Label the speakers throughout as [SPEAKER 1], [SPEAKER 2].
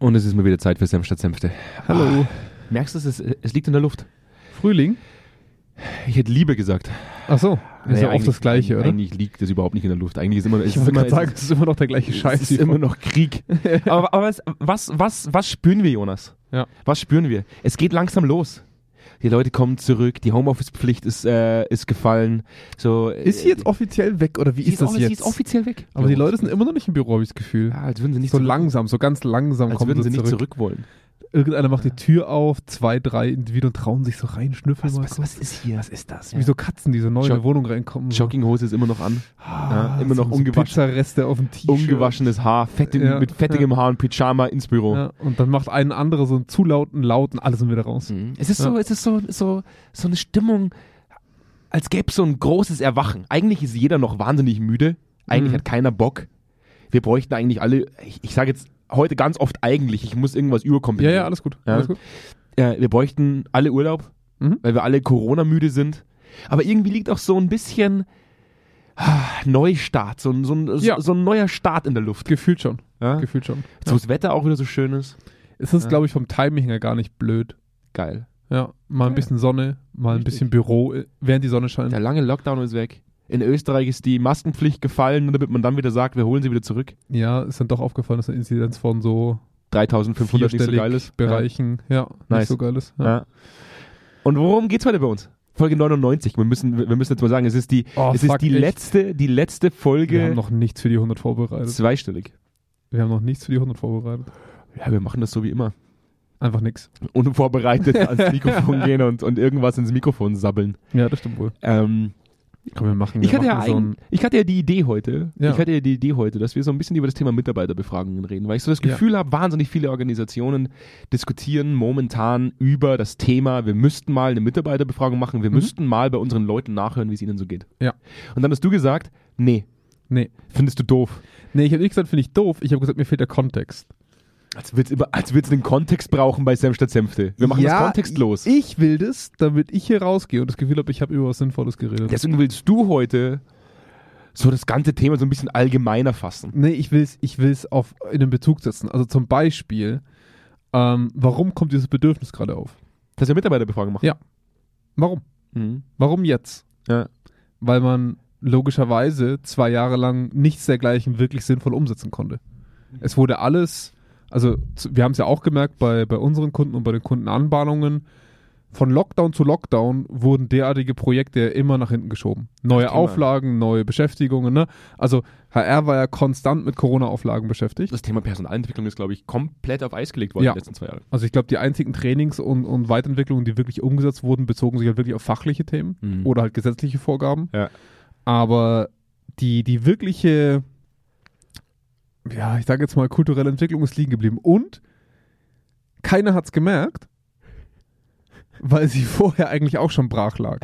[SPEAKER 1] Und es ist mal wieder Zeit für Senf statt Senfte.
[SPEAKER 2] Hallo.
[SPEAKER 1] Ah, merkst du, es, ist, es liegt in der Luft.
[SPEAKER 2] Frühling?
[SPEAKER 1] Ich hätte Liebe gesagt.
[SPEAKER 2] Ach so, ist
[SPEAKER 1] Naja,
[SPEAKER 2] ja oft das Gleiche, oder?
[SPEAKER 1] Eigentlich liegt es überhaupt nicht in der Luft. Eigentlich ist immer, es
[SPEAKER 2] ich
[SPEAKER 1] ist immer,
[SPEAKER 2] gerade sagen, es ist immer noch der gleiche Scheiß.
[SPEAKER 1] es ist immer noch Krieg. aber aber was, was, was, was spüren wir, Jonas?
[SPEAKER 2] Ja.
[SPEAKER 1] Was spüren wir? Es geht langsam los. Die Leute kommen zurück, die Homeoffice-Pflicht ist, äh, ist gefallen. So, äh,
[SPEAKER 2] Ist sie jetzt offiziell weg oder wie
[SPEAKER 1] sie
[SPEAKER 2] ist das jetzt?
[SPEAKER 1] Sie ist offiziell weg.
[SPEAKER 2] Aber die Leute sind immer noch nicht im Büro, habe ich das Gefühl.
[SPEAKER 1] ja, als würden sie nicht
[SPEAKER 2] so
[SPEAKER 1] zurück,
[SPEAKER 2] langsam, so ganz langsam
[SPEAKER 1] als
[SPEAKER 2] kommen
[SPEAKER 1] würden sie
[SPEAKER 2] sie
[SPEAKER 1] nicht
[SPEAKER 2] zurück
[SPEAKER 1] wollen.
[SPEAKER 2] Irgendeiner macht die Tür auf, zwei, drei Individuen trauen sich so rein, schnüffeln
[SPEAKER 1] Was,
[SPEAKER 2] mal
[SPEAKER 1] was,
[SPEAKER 2] kurz.
[SPEAKER 1] was ist hier?
[SPEAKER 2] Was ist das?
[SPEAKER 1] Ja.
[SPEAKER 2] Wie so Katzen, die so neu in
[SPEAKER 1] Jog-
[SPEAKER 2] eine Wohnung reinkommen.
[SPEAKER 1] Jogginghose ist immer noch an.
[SPEAKER 2] Ah,
[SPEAKER 1] Ja, immer noch
[SPEAKER 2] so,
[SPEAKER 1] ungewaschen.
[SPEAKER 2] Pizzareste auf dem T-Shirt.
[SPEAKER 1] Ungewaschenes Haar, fettig,
[SPEAKER 2] Ja,
[SPEAKER 1] mit fettigem Haar und Pyjama ins Büro.
[SPEAKER 2] Ja, und dann macht ein anderer so einen zu lauten, lauten, alle sind wieder raus.
[SPEAKER 1] Mhm. Es ist
[SPEAKER 2] Ja.
[SPEAKER 1] so, es ist so, so, so eine Stimmung, als gäbe es so ein großes Erwachen. Eigentlich ist jeder noch wahnsinnig müde. Eigentlich
[SPEAKER 2] Mhm.
[SPEAKER 1] hat keiner Bock. Wir bräuchten eigentlich alle, ich, ich sage jetzt heute ganz oft eigentlich, ich muss irgendwas
[SPEAKER 2] Ja,
[SPEAKER 1] überkompensieren.
[SPEAKER 2] ja, alles gut.
[SPEAKER 1] Ja.
[SPEAKER 2] Alles gut.
[SPEAKER 1] Äh, wir bräuchten alle Urlaub,
[SPEAKER 2] Mhm.
[SPEAKER 1] weil wir alle Corona-müde sind. Aber irgendwie liegt auch so ein bisschen ah, Neustart, so, ein- so, ein- so,
[SPEAKER 2] Ja.
[SPEAKER 1] so ein neuer Start in der Luft.
[SPEAKER 2] Gefühlt schon.
[SPEAKER 1] Ja?
[SPEAKER 2] Gefühlt schon.
[SPEAKER 1] So das Wetter auch wieder so schön ist.
[SPEAKER 2] Es ist,
[SPEAKER 1] Ja.
[SPEAKER 2] glaube ich, vom Timing her gar nicht blöd.
[SPEAKER 1] Geil.
[SPEAKER 2] Ja, mal ein
[SPEAKER 1] Ja.
[SPEAKER 2] bisschen Sonne, mal ein
[SPEAKER 1] Richtig.
[SPEAKER 2] bisschen Büro, äh, während die Sonne scheint.
[SPEAKER 1] Der lange Lockdown ist weg. In Österreich ist die Maskenpflicht gefallen, damit man dann wieder sagt, wir holen sie wieder zurück.
[SPEAKER 2] Ja, ist dann doch aufgefallen, dass eine Inzidenz von so
[SPEAKER 1] 3500 nicht so geil ist.
[SPEAKER 2] Bereichen, ja, nicht
[SPEAKER 1] Nice.
[SPEAKER 2] so geil ist.
[SPEAKER 1] Ja.
[SPEAKER 2] Ja.
[SPEAKER 1] Ja. Und worum geht's heute bei uns? Folge 99. Wir müssen, wir müssen jetzt mal sagen, es ist die,
[SPEAKER 2] Oh,
[SPEAKER 1] es ist die
[SPEAKER 2] echt?
[SPEAKER 1] letzte, die letzte
[SPEAKER 2] Wir
[SPEAKER 1] Folge
[SPEAKER 2] haben noch nichts für die 100 vorbereitet.
[SPEAKER 1] zweistellig.
[SPEAKER 2] Wir haben noch nichts für die 100 vorbereitet.
[SPEAKER 1] Ja, wir machen das so wie immer.
[SPEAKER 2] Einfach nichts.
[SPEAKER 1] Unvorbereitet ans Mikrofon gehen und, und irgendwas ins Mikrofon sabbeln.
[SPEAKER 2] Ja, das stimmt wohl.
[SPEAKER 1] Ähm,
[SPEAKER 2] Komm, wir machen, wir
[SPEAKER 1] ich, hatte ja
[SPEAKER 2] machen so
[SPEAKER 1] ein, ich hatte ja die Idee heute,
[SPEAKER 2] Ja.
[SPEAKER 1] ich hatte ja die Idee heute, dass wir so ein bisschen über das Thema Mitarbeiterbefragungen reden, weil ich so das
[SPEAKER 2] Ja.
[SPEAKER 1] Gefühl habe, wahnsinnig viele Organisationen diskutieren momentan über das Thema, wir müssten mal eine Mitarbeiterbefragung machen, wir
[SPEAKER 2] Mhm.
[SPEAKER 1] müssten mal bei unseren Leuten nachhören, wie es ihnen so geht.
[SPEAKER 2] Ja.
[SPEAKER 1] Und dann hast du gesagt, nee,
[SPEAKER 2] Nee.
[SPEAKER 1] findest du doof.
[SPEAKER 2] Nee, ich habe nicht gesagt, finde ich doof. Ich habe gesagt, mir fehlt der Kontext.
[SPEAKER 1] Als als würd's einen Kontext brauchen bei Senf statt Senfte. Wir machen
[SPEAKER 2] Ja,
[SPEAKER 1] das kontextlos.
[SPEAKER 2] Ich will das, damit ich hier rausgehe und das Gefühl habe, ich habe über was Sinnvolles geredet.
[SPEAKER 1] Deswegen willst du heute so das ganze Thema so ein bisschen allgemeiner fassen.
[SPEAKER 2] Nee, ich will es ich will's auf in den Bezug setzen. Also zum Beispiel, ähm, warum kommt dieses Bedürfnis gerade auf?
[SPEAKER 1] Dass wir Mitarbeiterbefragung machen.
[SPEAKER 2] Ja. Warum?
[SPEAKER 1] Mhm.
[SPEAKER 2] Warum jetzt?
[SPEAKER 1] Ja.
[SPEAKER 2] Weil man logischerweise zwei Jahre lang nichts dergleichen wirklich sinnvoll umsetzen konnte. Es wurde alles, also wir haben es ja auch gemerkt bei, bei unseren Kunden und bei den Kundenanbahnungen, von Lockdown zu Lockdown wurden derartige Projekte immer nach hinten geschoben. Neue
[SPEAKER 1] Thema.
[SPEAKER 2] Auflagen, neue Beschäftigungen. Ne? Also HR war ja konstant mit Corona-Auflagen beschäftigt.
[SPEAKER 1] Das Thema Personalentwicklung ist, glaube ich, komplett auf Eis gelegt worden
[SPEAKER 2] Ja.
[SPEAKER 1] die letzten zwei Jahre.
[SPEAKER 2] Also ich glaube, die einzigen Trainings und, und Weiterentwicklungen, die wirklich umgesetzt wurden, bezogen sich halt wirklich auf fachliche Themen
[SPEAKER 1] Mhm.
[SPEAKER 2] oder halt gesetzliche Vorgaben.
[SPEAKER 1] Ja.
[SPEAKER 2] Aber die, die wirkliche, ja, ich sage jetzt mal, kulturelle Entwicklung ist liegen geblieben. Und keiner hat es gemerkt, weil sie vorher eigentlich auch schon brach lag.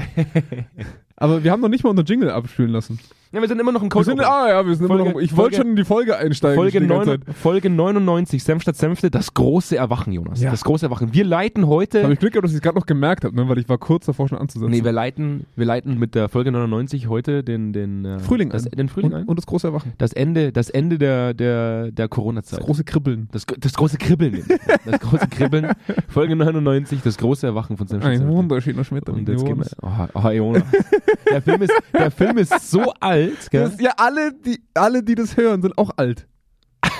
[SPEAKER 2] Aber wir haben noch nicht mal unseren Jingle abspielen lassen.
[SPEAKER 1] Ja, wir sind immer noch im
[SPEAKER 2] Wir
[SPEAKER 1] Code.
[SPEAKER 2] sind, ah ja, wir sind
[SPEAKER 1] Folge-
[SPEAKER 2] immer noch, ich wollte schon in die Folge einsteigen.
[SPEAKER 1] Folge,
[SPEAKER 2] die ganze
[SPEAKER 1] neun,
[SPEAKER 2] Zeit.
[SPEAKER 1] Folge 99, Senf statt Senfte, das große Erwachen, Jonas.
[SPEAKER 2] Ja.
[SPEAKER 1] Das große Erwachen. Wir leiten heute.
[SPEAKER 2] Habe ich Glück gehabt, dass ich es gerade noch gemerkt habe, ne? weil ich war kurz davor schon anzusetzen.
[SPEAKER 1] Nee, wir leiten, wir leiten mit der Folge 99 heute den, den, äh,
[SPEAKER 2] Frühling
[SPEAKER 1] das,
[SPEAKER 2] ein.
[SPEAKER 1] den Frühling
[SPEAKER 2] und,
[SPEAKER 1] ein.
[SPEAKER 2] und das große Erwachen.
[SPEAKER 1] das Ende, das Ende der, der, der
[SPEAKER 2] Das
[SPEAKER 1] Corona-Zeit.
[SPEAKER 2] große Kribbeln.
[SPEAKER 1] Das, das große Kribbeln. das große Kribbeln. Folge 99, das große Erwachen von Senf statt
[SPEAKER 2] Ein
[SPEAKER 1] Senfte.
[SPEAKER 2] wunderschöner Schmetterling.
[SPEAKER 1] Und jetzt gehen wir. Oh, oh, Jonas. Der, Film ist, der Film ist so alt, gell?
[SPEAKER 2] Das, ja, alle die, alle, die das hören, sind auch alt.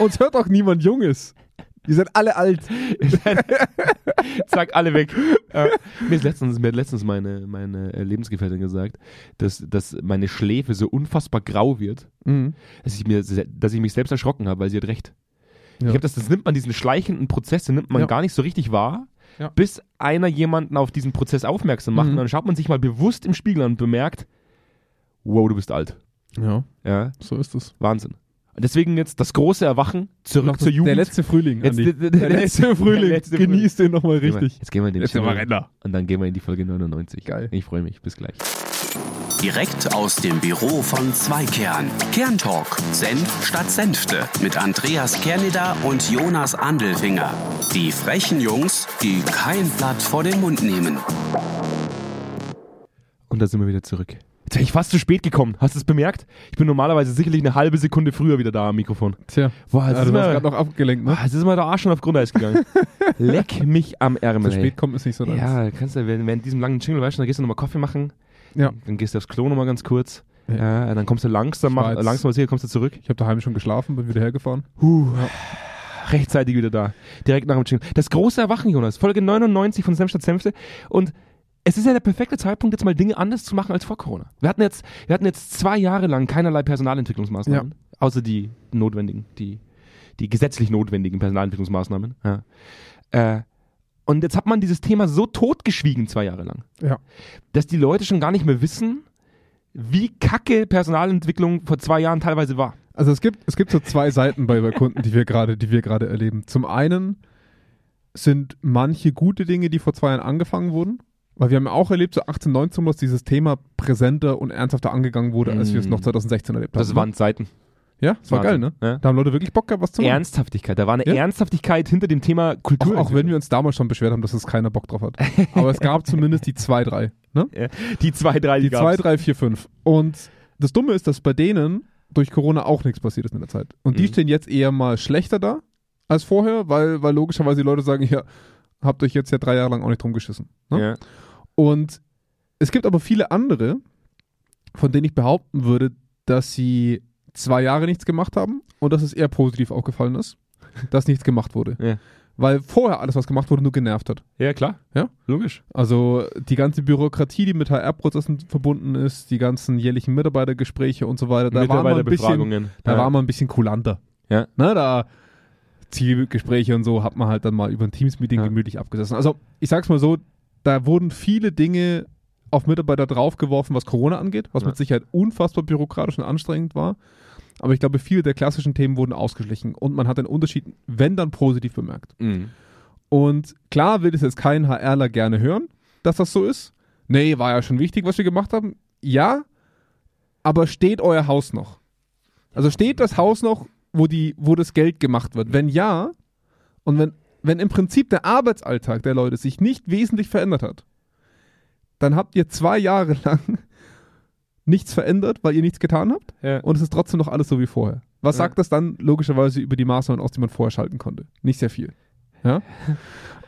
[SPEAKER 2] Uns hört auch niemand Junges. Die sind alle alt.
[SPEAKER 1] Zack, alle weg. Äh, mir, ist letztens, mir hat letztens meine, meine äh, Lebensgefährtin gesagt, dass, dass meine Schläfe so unfassbar grau wird,
[SPEAKER 2] Mhm.
[SPEAKER 1] dass ich, mir, dass ich mich selbst erschrocken habe, weil sie hat recht.
[SPEAKER 2] Ja.
[SPEAKER 1] Ich habe das, das nimmt man, diesen schleichenden Prozess, den nimmt man
[SPEAKER 2] Ja.
[SPEAKER 1] gar nicht so richtig wahr,
[SPEAKER 2] Ja.
[SPEAKER 1] bis einer jemanden auf diesen Prozess aufmerksam macht.
[SPEAKER 2] Mhm.
[SPEAKER 1] Und dann schaut man sich mal bewusst im Spiegel an und bemerkt, wow, du bist alt.
[SPEAKER 2] Ja,
[SPEAKER 1] Ja,
[SPEAKER 2] so ist es.
[SPEAKER 1] Wahnsinn. Deswegen jetzt das große Erwachen, zurück
[SPEAKER 2] Noch
[SPEAKER 1] zur Jugend.
[SPEAKER 2] Der letzte Frühling,
[SPEAKER 1] Jetzt der-
[SPEAKER 2] Der,
[SPEAKER 1] der
[SPEAKER 2] letzte Frühling.
[SPEAKER 1] letzte Frühling.
[SPEAKER 2] Genieß den nochmal richtig.
[SPEAKER 1] Jetzt gehen wir in den
[SPEAKER 2] Jetzt. Renner.
[SPEAKER 1] Und dann gehen wir in die Folge 99.
[SPEAKER 2] Geil.
[SPEAKER 1] Ich freue mich. Bis gleich.
[SPEAKER 3] Direkt aus dem Büro von Zweikern. Kerntalk. Senf statt Senfte. Mit Andreas Kerneder und Jonas Andelfinger. Die frechen Jungs, die kein Blatt vor den Mund nehmen.
[SPEAKER 1] Und da sind wir wieder zurück. Jetzt wäre ich fast zu spät gekommen. Hast du es bemerkt? Ich bin normalerweise sicherlich eine halbe Sekunde früher wieder da am Mikrofon.
[SPEAKER 2] Tja,
[SPEAKER 1] Boah,
[SPEAKER 2] ja,
[SPEAKER 1] jetzt,
[SPEAKER 2] du
[SPEAKER 1] ist mir,
[SPEAKER 2] gerade noch abgelenkt, ne?
[SPEAKER 1] ah, jetzt ist mir der Arsch schon auf Grundeis gegangen. Leck mich am Ärmel.
[SPEAKER 2] Zu spät kommen ist nicht so deins.
[SPEAKER 1] Ja, kannst du, während, während diesem langen Jingle, weißt du, dann gehst du nochmal Kaffee machen.
[SPEAKER 2] Ja.
[SPEAKER 1] Dann gehst du aufs Klo nochmal ganz kurz.
[SPEAKER 2] Ja.
[SPEAKER 1] Ja. dann kommst du langsam, mach, langsam aus hier, kommst du zurück.
[SPEAKER 2] Ich habe daheim schon geschlafen, bin wieder hergefahren.
[SPEAKER 1] Huh. Rechtzeitig wieder da. Direkt nach dem Jingle. Das große Erwachen, Jonas. Folge 99 von Senf statt Senfte. Und es ist ja der perfekte Zeitpunkt, jetzt mal Dinge anders zu machen als vor Corona. Wir hatten jetzt, wir hatten jetzt zwei Jahre lang keinerlei Personalentwicklungsmaßnahmen. Außer die notwendigen, die, die gesetzlich notwendigen Personalentwicklungsmaßnahmen. Ja. Äh, und jetzt hat man dieses Thema so totgeschwiegen zwei Jahre lang,
[SPEAKER 2] Ja.
[SPEAKER 1] dass die Leute schon gar nicht mehr wissen, wie kacke Personalentwicklung vor zwei Jahren teilweise war.
[SPEAKER 2] Also es gibt, es gibt so zwei Seiten bei, bei Kunden, die wir gerade, die wir gerade erleben. Zum einen sind manche gute Dinge, die vor zwei Jahren angefangen wurden. Weil wir haben ja auch erlebt, so 18, 19, dass dieses Thema präsenter und ernsthafter angegangen wurde, als wir es noch 2016 erlebt haben.
[SPEAKER 1] Das waren Zeiten.
[SPEAKER 2] Ja, das war geil, ne?
[SPEAKER 1] Ja.
[SPEAKER 2] Da haben Leute wirklich Bock gehabt, was zu machen.
[SPEAKER 1] Ernsthaftigkeit. Da war eine
[SPEAKER 2] Ja.
[SPEAKER 1] Ernsthaftigkeit hinter dem Thema
[SPEAKER 2] Auch,
[SPEAKER 1] Kultur.
[SPEAKER 2] auch wenn wir uns damals schon beschwert haben, dass es keiner Bock drauf hat. Aber es gab zumindest die zwei, drei. Ne?
[SPEAKER 1] die zwei, drei,
[SPEAKER 2] Die
[SPEAKER 1] gab's.
[SPEAKER 2] zwei, drei, vier, fünf. Und das Dumme ist, dass bei denen durch Corona auch nichts passiert ist in der Zeit. Und die
[SPEAKER 1] Mhm.
[SPEAKER 2] stehen jetzt eher mal schlechter da als vorher, weil, weil logischerweise die Leute sagen, ja, habt euch jetzt ja drei Jahre lang auch nicht drum geschissen. Ne?
[SPEAKER 1] Ja.
[SPEAKER 2] Und es gibt aber viele andere, von denen ich behaupten würde, dass sie zwei Jahre nichts gemacht haben und dass es eher positiv aufgefallen ist, dass nichts gemacht wurde.
[SPEAKER 1] Ja.
[SPEAKER 2] Weil vorher alles, was gemacht wurde, nur genervt hat.
[SPEAKER 1] ja, klar.
[SPEAKER 2] Ja.
[SPEAKER 1] Logisch.
[SPEAKER 2] Also die ganze Bürokratie, die mit HR-Prozessen verbunden ist, die ganzen jährlichen Mitarbeitergespräche und so weiter, da war man ein bisschen, da
[SPEAKER 1] ja.
[SPEAKER 2] war man ein bisschen kulanter.
[SPEAKER 1] Ja.
[SPEAKER 2] Ne, da Zielgespräche und so hat man halt dann mal über ein Teams-Meeting
[SPEAKER 1] Ja.
[SPEAKER 2] gemütlich abgesessen. Also ich sag's mal so, da wurden viele Dinge auf Mitarbeiter draufgeworfen, was Corona angeht, was
[SPEAKER 1] Ja.
[SPEAKER 2] mit Sicherheit unfassbar bürokratisch und anstrengend war. Aber ich glaube, viele der klassischen Themen wurden ausgeschlichen und man hat den Unterschied, wenn dann positiv bemerkt.
[SPEAKER 1] Mhm.
[SPEAKER 2] Und klar will das jetzt kein HRler gerne hören, dass das so ist. Nee, war ja schon wichtig, was wir gemacht haben. Ja, aber steht euer Haus noch? Also steht das Haus noch, wo, die, wo das Geld gemacht wird? Wenn ja, und wenn, wenn im Prinzip der Arbeitsalltag der Leute sich nicht wesentlich verändert hat, dann habt ihr zwei Jahre lang nichts verändert, weil ihr nichts getan habt
[SPEAKER 1] Ja.
[SPEAKER 2] und es ist trotzdem noch alles so wie vorher. Was
[SPEAKER 1] Ja.
[SPEAKER 2] sagt das dann logischerweise über die Maßnahmen aus, die man vorher schalten konnte? Nicht sehr viel. Ja?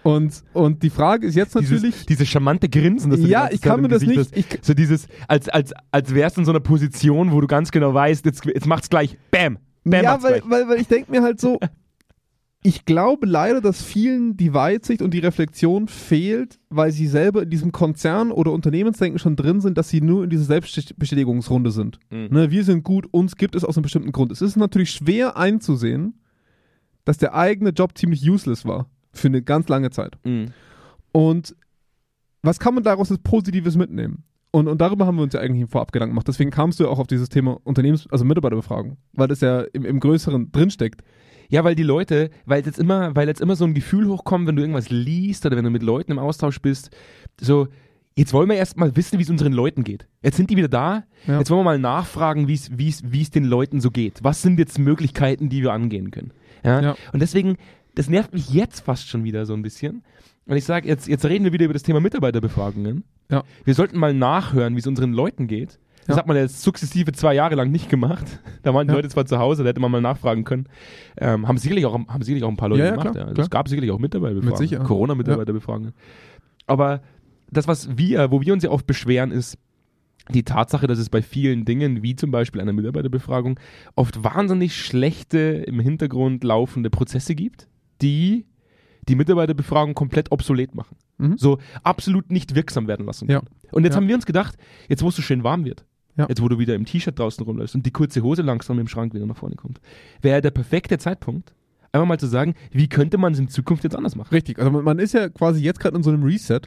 [SPEAKER 2] Und, und die Frage ist jetzt natürlich.
[SPEAKER 1] Dieses, dieses charmante Grinsen, das du
[SPEAKER 2] ja, ich kann mir das
[SPEAKER 1] Gesicht
[SPEAKER 2] nicht. Ich,
[SPEAKER 1] So dieses, als, als, als wärst du in so einer Position, wo du ganz genau weißt, jetzt, jetzt macht's gleich. Bam. Bam
[SPEAKER 2] ja, weil, weil, weil ich denke mir halt so, ich glaube leider, dass vielen die Weitsicht und die Reflexion fehlt, weil sie selber in diesem Konzern oder Unternehmensdenken schon drin sind, dass sie nur in dieser Selbstbestätigungsrunde sind.
[SPEAKER 1] Mhm.
[SPEAKER 2] Ne, wir sind gut, uns gibt es aus einem bestimmten Grund. Es ist natürlich schwer einzusehen, dass der eigene Job ziemlich useless war für eine ganz lange Zeit.
[SPEAKER 1] Mhm.
[SPEAKER 2] Und was kann man daraus als Positives mitnehmen? Und, und darüber haben wir uns ja eigentlich Vorab Gedanken gemacht. Deswegen kamst du ja auch auf dieses Thema Unternehmens-, also Mitarbeiterbefragung, weil das ja im, im Größeren drinsteckt.
[SPEAKER 1] Ja, weil die Leute, weil jetzt immer, weil jetzt immer so ein Gefühl hochkommt, wenn du irgendwas liest oder wenn du mit Leuten im Austausch bist, so, jetzt wollen wir erst mal wissen, wie es unseren Leuten geht. Jetzt sind die wieder da,
[SPEAKER 2] Ja.
[SPEAKER 1] jetzt wollen wir mal nachfragen, wie es den Leuten so geht. Was sind jetzt Möglichkeiten, die wir angehen können? Ja?
[SPEAKER 2] Ja.
[SPEAKER 1] Und deswegen, das nervt mich jetzt fast schon wieder so ein bisschen. Und ich sage, jetzt, jetzt reden wir wieder über das Thema Mitarbeiterbefragungen.
[SPEAKER 2] Ja.
[SPEAKER 1] Wir sollten mal nachhören, wie es unseren Leuten geht. Das
[SPEAKER 2] Ja.
[SPEAKER 1] hat man jetzt sukzessive zwei Jahre lang nicht gemacht. Da waren die
[SPEAKER 2] Ja.
[SPEAKER 1] Leute zwar zu Hause, da hätte man mal nachfragen können. Ähm, haben, sicherlich auch, haben sicherlich auch ein paar Leute
[SPEAKER 2] Ja,
[SPEAKER 1] gemacht.
[SPEAKER 2] klar.
[SPEAKER 1] Es gab sicherlich auch Mitarbeiterbefragungen.
[SPEAKER 2] Mit.
[SPEAKER 1] Corona-Mitarbeiterbefragungen. Aber das, was wir, wo wir uns ja oft beschweren, ist die Tatsache, dass es bei vielen Dingen, wie zum Beispiel einer Mitarbeiterbefragung, oft wahnsinnig schlechte, im Hintergrund laufende Prozesse gibt, die die Mitarbeiterbefragung komplett obsolet machen.
[SPEAKER 2] Mhm.
[SPEAKER 1] So absolut nicht wirksam werden lassen
[SPEAKER 2] Ja.
[SPEAKER 1] Und jetzt
[SPEAKER 2] Ja.
[SPEAKER 1] haben wir uns gedacht, jetzt wo es so schön warm wird,
[SPEAKER 2] Ja.
[SPEAKER 1] jetzt wo du wieder im T-Shirt draußen rumläufst und die kurze Hose langsam im Schrank wieder nach vorne kommt, wäre der perfekte Zeitpunkt, einfach mal zu sagen, wie könnte man es in Zukunft jetzt anders machen?
[SPEAKER 2] Richtig. Also man, man ist ja quasi jetzt gerade in so einem Reset,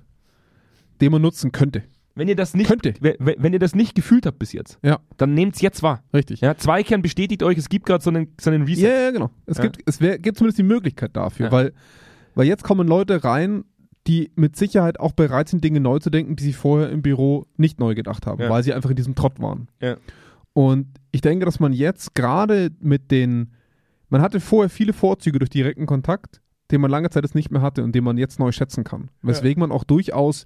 [SPEAKER 2] den man nutzen könnte.
[SPEAKER 1] Wenn ihr das nicht,
[SPEAKER 2] Könnte.
[SPEAKER 1] wenn, wenn ihr das nicht gefühlt habt bis jetzt,
[SPEAKER 2] Ja.
[SPEAKER 1] dann nehmt es jetzt wahr.
[SPEAKER 2] Richtig.
[SPEAKER 1] Ja, Zweikern bestätigt euch, es gibt gerade so einen, so einen Reset.
[SPEAKER 2] Ja, ja, genau. Es,
[SPEAKER 1] Ja.
[SPEAKER 2] Gibt, es wär, gibt zumindest die Möglichkeit dafür,
[SPEAKER 1] Ja.
[SPEAKER 2] weil, weil jetzt kommen Leute rein, die mit Sicherheit auch bereit sind, Dinge neu zu denken, die sie vorher im Büro nicht neu gedacht haben,
[SPEAKER 1] Ja.
[SPEAKER 2] weil sie einfach in diesem Trott waren.
[SPEAKER 1] Ja.
[SPEAKER 2] Und ich denke, dass man jetzt gerade mit den, man hatte vorher viele Vorzüge durch direkten Kontakt, den man lange Zeit jetzt nicht mehr hatte und den man jetzt neu schätzen kann. Weswegen man auch durchaus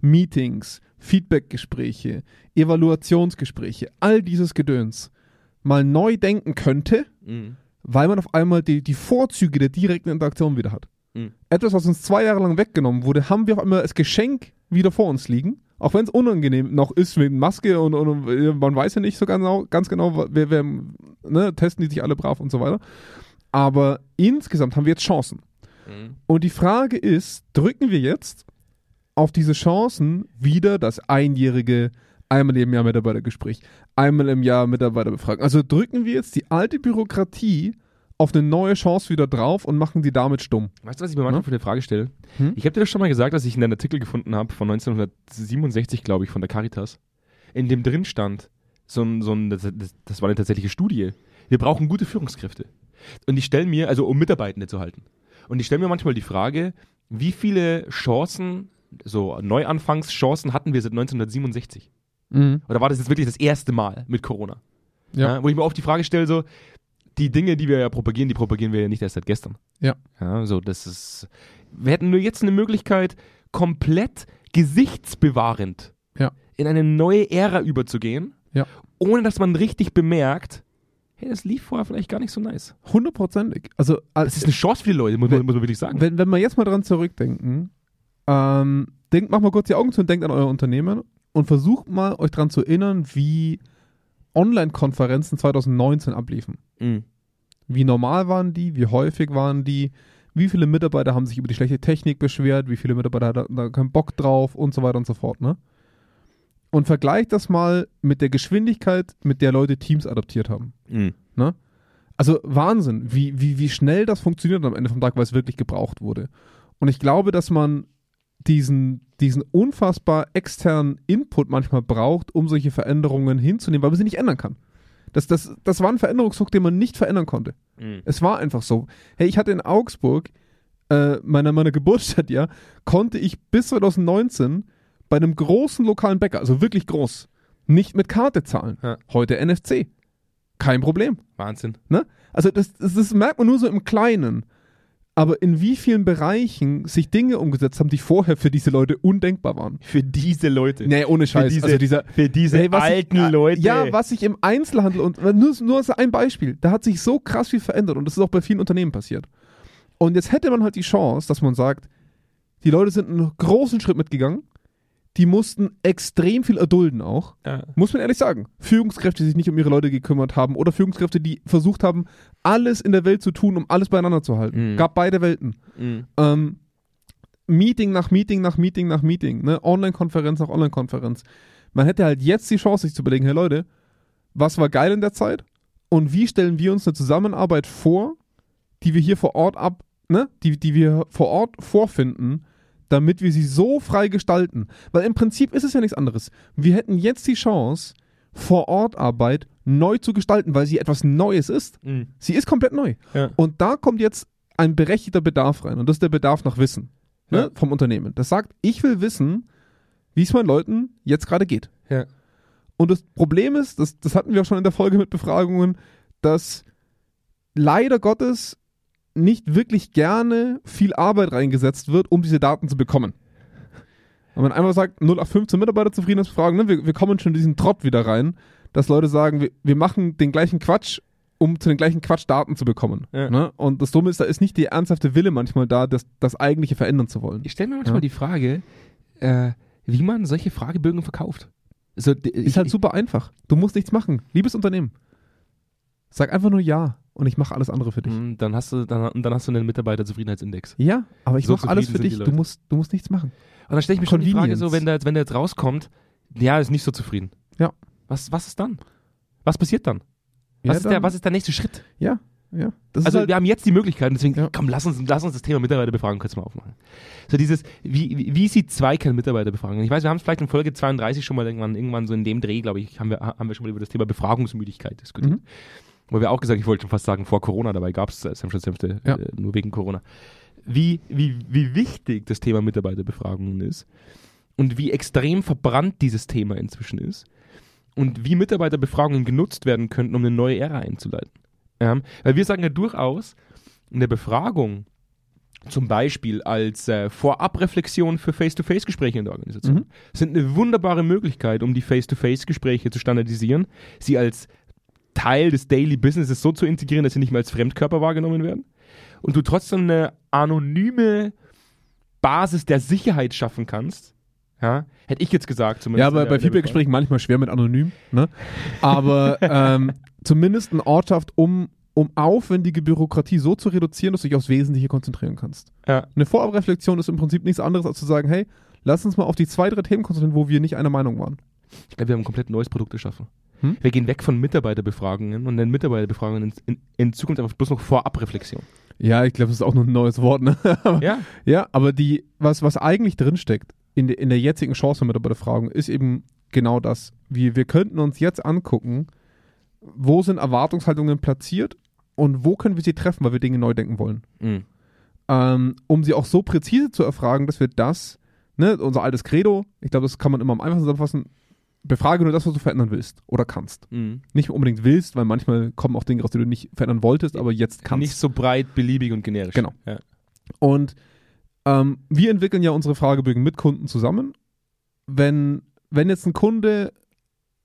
[SPEAKER 2] Meetings, Feedbackgespräche, Evaluationsgespräche, all dieses Gedöns mal neu denken könnte,
[SPEAKER 1] Mhm.
[SPEAKER 2] weil man auf einmal die, die Vorzüge der direkten Interaktion wieder hat.
[SPEAKER 1] Mhm.
[SPEAKER 2] Etwas, was uns zwei Jahre lang weggenommen wurde, haben wir auf einmal als Geschenk wieder vor uns liegen. Auch wenn es unangenehm noch ist mit Maske und, und, und man weiß ja nicht so genau, ganz genau, wer, wer ne, testen die sich alle brav und so weiter. Aber insgesamt haben wir jetzt Chancen.
[SPEAKER 1] Mhm.
[SPEAKER 2] Und die Frage ist, drücken wir jetzt auf diese Chancen wieder das einjährige einmal im Jahr Mitarbeitergespräch, einmal im Jahr Mitarbeiterbefragung. Also drücken wir jetzt die alte Bürokratie auf eine neue Chance wieder drauf und machen die damit stumm.
[SPEAKER 1] Weißt du, was ich mir manchmal
[SPEAKER 2] Ja.
[SPEAKER 1] für eine Frage stelle?
[SPEAKER 2] Hm?
[SPEAKER 1] Ich habe dir das schon mal gesagt, dass ich einen Artikel gefunden habe von 1967, glaube ich, von der Caritas, in dem drin stand, so ein, so ein, das, das, war eine tatsächliche Studie. Wir brauchen gute Führungskräfte. Und die stellen mir, also um Mitarbeitende zu halten. Und die stellen mir manchmal die Frage, wie viele Chancen, so Neuanfangschancen hatten wir seit 1967? Oder war das jetzt wirklich das erste Mal mit Corona?
[SPEAKER 2] Ja.
[SPEAKER 1] wo ich mir oft die Frage stelle, so, die Dinge, die wir ja propagieren, die propagieren wir ja nicht erst seit gestern.
[SPEAKER 2] Ja.
[SPEAKER 1] Ja, so, das ist, wir hätten nur jetzt eine Möglichkeit, komplett gesichtsbewahrend
[SPEAKER 2] Ja.
[SPEAKER 1] in eine neue Ära überzugehen,
[SPEAKER 2] Ja.
[SPEAKER 1] ohne dass man richtig bemerkt, hey, das lief vorher vielleicht gar nicht so nice.
[SPEAKER 2] Hundertprozentig. Also
[SPEAKER 1] Das
[SPEAKER 2] als,
[SPEAKER 1] ist eine Chance für die Leute, muss, man-
[SPEAKER 2] Wenn-
[SPEAKER 1] muss man wirklich sagen.
[SPEAKER 2] wenn, wenn wir jetzt mal dran zurückdenken, ähm, denkt, macht mal kurz die Augen zu und denkt an euer Unternehmen und versucht mal euch dran zu erinnern, wie Online-Konferenzen 2019 abliefen.
[SPEAKER 1] Mhm.
[SPEAKER 2] Wie normal waren die? Wie häufig waren die? Wie viele Mitarbeiter haben sich über die schlechte Technik beschwert? Wie viele Mitarbeiter hatten da keinen Bock drauf? Und so weiter und so fort, ne? Und vergleicht das mal mit der Geschwindigkeit, mit der Leute Teams adaptiert haben.
[SPEAKER 1] Mhm.
[SPEAKER 2] Also Wahnsinn, wie, wie, wie schnell das funktioniert am Ende vom Tag, weil es wirklich gebraucht wurde. Und ich glaube, dass man diesen, diesen unfassbar externen Input manchmal braucht, um solche Veränderungen hinzunehmen, weil man sie nicht ändern kann. Das, das, das war ein Veränderungsdruck, den man nicht verändern konnte.
[SPEAKER 1] Mhm.
[SPEAKER 2] Es war einfach so. Hey, ich hatte in Augsburg, äh, meiner, meiner Geburtsstadt ja, konnte ich bis 2019 bei einem großen lokalen Bäcker, also wirklich groß, nicht mit Karte zahlen.
[SPEAKER 1] Ja.
[SPEAKER 2] Heute NFC. Kein Problem.
[SPEAKER 1] Wahnsinn.
[SPEAKER 2] Also das, das, das merkt man nur so im Kleinen. Aber in wie vielen Bereichen sich Dinge umgesetzt haben, die vorher für diese Leute undenkbar waren.
[SPEAKER 1] Für diese Leute.
[SPEAKER 2] Nee, ohne
[SPEAKER 1] für
[SPEAKER 2] Scheiß.
[SPEAKER 1] diese,
[SPEAKER 2] also dieser,
[SPEAKER 1] für diese
[SPEAKER 2] Hey,
[SPEAKER 1] alten
[SPEAKER 2] ich, äh,
[SPEAKER 1] Leute.
[SPEAKER 2] Ja, was sich im Einzelhandel und nur, nur als ein Beispiel, da hat sich so krass viel verändert und das ist auch bei vielen Unternehmen passiert. Und jetzt hätte man halt die Chance, dass man sagt, die Leute sind einen großen Schritt mitgegangen, die mussten extrem viel erdulden auch,
[SPEAKER 1] Ja.
[SPEAKER 2] muss man ehrlich sagen. Führungskräfte, die sich nicht um ihre Leute gekümmert haben oder Führungskräfte, die versucht haben, alles in der Welt zu tun, um alles beieinander zu halten.
[SPEAKER 1] Mhm.
[SPEAKER 2] Gab beide Welten.
[SPEAKER 1] Mhm.
[SPEAKER 2] Ähm, Meeting nach Meeting nach Meeting nach Meeting, ne? Online-Konferenz nach Online-Konferenz. Man hätte halt jetzt die Chance, sich zu überlegen, hey Leute, was war geil in der Zeit und wie stellen wir uns eine Zusammenarbeit vor, die wir hier vor Ort ab, ne? Die, die wir vor Ort vorfinden, damit wir sie so frei gestalten. Weil im Prinzip ist es ja nichts anderes. Wir hätten jetzt die Chance, vor Ort Arbeit neu zu gestalten, weil sie etwas Neues ist.
[SPEAKER 1] Mhm.
[SPEAKER 2] Sie ist komplett neu.
[SPEAKER 1] Ja.
[SPEAKER 2] Und da kommt jetzt ein berechtigter Bedarf rein. Und das ist der Bedarf nach Wissen ne,
[SPEAKER 1] Ja.
[SPEAKER 2] vom Unternehmen. Das sagt, ich will wissen, wie es meinen Leuten jetzt gerade geht.
[SPEAKER 1] Ja.
[SPEAKER 2] Und das Problem ist, das, das hatten wir auch schon in der Folge mit Befragungen, dass leider Gottes nicht wirklich gerne viel Arbeit reingesetzt wird, um diese Daten zu bekommen. Wenn man einmal sagt, 0 auf 15 Mitarbeiterzufriedenheitsbefragung, ne, wir, wir kommen schon in diesen Trott wieder rein, dass Leute sagen, wir, wir machen den gleichen Quatsch, um zu den gleichen Quatsch Daten zu bekommen.
[SPEAKER 1] Ja.
[SPEAKER 2] Ne? Und das Dumme ist, da ist nicht die ernsthafte Wille manchmal da, das, das eigentliche verändern zu wollen.
[SPEAKER 1] Ich stelle mir manchmal
[SPEAKER 2] Ja.
[SPEAKER 1] die Frage, äh, wie man solche Fragebögen verkauft. So, d-
[SPEAKER 2] Ist
[SPEAKER 1] ich,
[SPEAKER 2] halt super einfach. Du musst nichts machen. Liebes Unternehmen. Sag einfach nur Ja und ich mache alles andere für dich.
[SPEAKER 1] Mm, dann hast du dann, dann hast du einen Mitarbeiterzufriedenheitsindex.
[SPEAKER 2] Ja, aber ich
[SPEAKER 1] So
[SPEAKER 2] mache alles
[SPEAKER 1] zufrieden
[SPEAKER 2] für
[SPEAKER 1] sind
[SPEAKER 2] dich.
[SPEAKER 1] die
[SPEAKER 2] Du
[SPEAKER 1] Leute.
[SPEAKER 2] musst, du musst nichts machen.
[SPEAKER 1] Und dann stelle ich mir schon die Frage
[SPEAKER 2] Convenience.
[SPEAKER 1] so, wenn der, jetzt- wenn der jetzt rauskommt, ja, ist nicht so zufrieden.
[SPEAKER 2] Ja.
[SPEAKER 1] Was, was ist dann? Was passiert dann?
[SPEAKER 2] Ja,
[SPEAKER 1] Was, ist, der,
[SPEAKER 2] dann-
[SPEAKER 1] was ist der nächste Schritt?
[SPEAKER 2] Ja, ja. Das
[SPEAKER 1] Also
[SPEAKER 2] ist halt,
[SPEAKER 1] wir haben jetzt die Möglichkeit, deswegen,
[SPEAKER 2] Ja.
[SPEAKER 1] komm, lass uns, lass uns das Thema Mitarbeiterbefragung kurz mal aufmachen. So dieses, wie, wie, wie sieht Zweikern-Mitarbeiterbefragung? Ich weiß, wir haben es vielleicht in Folge 32 schon mal irgendwann, irgendwann so in dem Dreh, glaube ich, haben wir, haben wir schon mal über das Thema Befragungsmüdigkeit diskutiert.
[SPEAKER 2] Mhm.
[SPEAKER 1] Wo wir auch gesagt, ich wollte schon fast sagen, vor Corona, dabei gab es Senfte Senfte
[SPEAKER 2] Ja.
[SPEAKER 1] äh, nur wegen Corona. Wie, wie, wie wichtig das Thema Mitarbeiterbefragungen ist und wie extrem verbrannt dieses Thema inzwischen ist und wie Mitarbeiterbefragungen genutzt werden könnten, um eine neue Ära einzuleiten. Ja, weil wir sagen ja durchaus, eine Befragung zum Beispiel als äh, Vorabreflexion für Face-to-Face-Gespräche in der Organisation.
[SPEAKER 2] Mhm.
[SPEAKER 1] Sind eine wunderbare Möglichkeit, um die Face-to-Face-Gespräche zu standardisieren, sie als Teil des Daily Businesses so zu integrieren, dass sie nicht mehr als Fremdkörper wahrgenommen werden und du trotzdem eine anonyme Basis der Sicherheit schaffen kannst. Ja, hätte ich jetzt gesagt zumindest.
[SPEAKER 2] Ja, aber bei Feedback-Gesprächen manchmal schwer mit anonym, ne? Aber ähm, zumindest eine Ortschaft, um, um aufwendige Bürokratie so zu reduzieren, dass du dich aufs Wesentliche konzentrieren kannst.
[SPEAKER 1] Ja.
[SPEAKER 2] Eine Vorabreflexion ist im Prinzip nichts anderes, als zu sagen, hey, lass uns mal auf die zwei, drei Themen konzentrieren, wo wir nicht einer Meinung waren.
[SPEAKER 1] Ich glaube, wir haben ein komplett neues Produkt geschaffen.
[SPEAKER 2] Hm?
[SPEAKER 1] Wir gehen weg von Mitarbeiterbefragungen und nennen Mitarbeiterbefragungen in, in, in Zukunft einfach bloß noch Vorabreflexion.
[SPEAKER 2] Ja, ich glaube, das ist auch noch ein neues Wort, ne? Aber-
[SPEAKER 1] Ja,
[SPEAKER 2] Ja, aber die, was, was eigentlich drinsteckt in, de, in der jetzigen Chance mit der Befragung, ist eben genau das. Wir, wir könnten uns jetzt angucken, wo sind Erwartungshaltungen platziert und wo können wir sie treffen, weil wir Dinge neu denken wollen.
[SPEAKER 1] Mhm.
[SPEAKER 2] Ähm, um sie auch so präzise zu erfragen, dass wir das, ne, unser altes Credo, ich glaube, das kann man immer am einfachsten zusammenfassen, befrage nur das, was du verändern willst oder kannst.
[SPEAKER 1] Mhm.
[SPEAKER 2] Nicht unbedingt willst, weil manchmal kommen auch Dinge raus, die du nicht verändern wolltest, aber jetzt kannst.
[SPEAKER 1] Nicht so breit, beliebig und generisch.
[SPEAKER 2] Genau.
[SPEAKER 1] Ja.
[SPEAKER 2] Und ähm, wir entwickeln ja unsere Fragebögen mit Kunden zusammen. Wenn, wenn jetzt ein Kunde,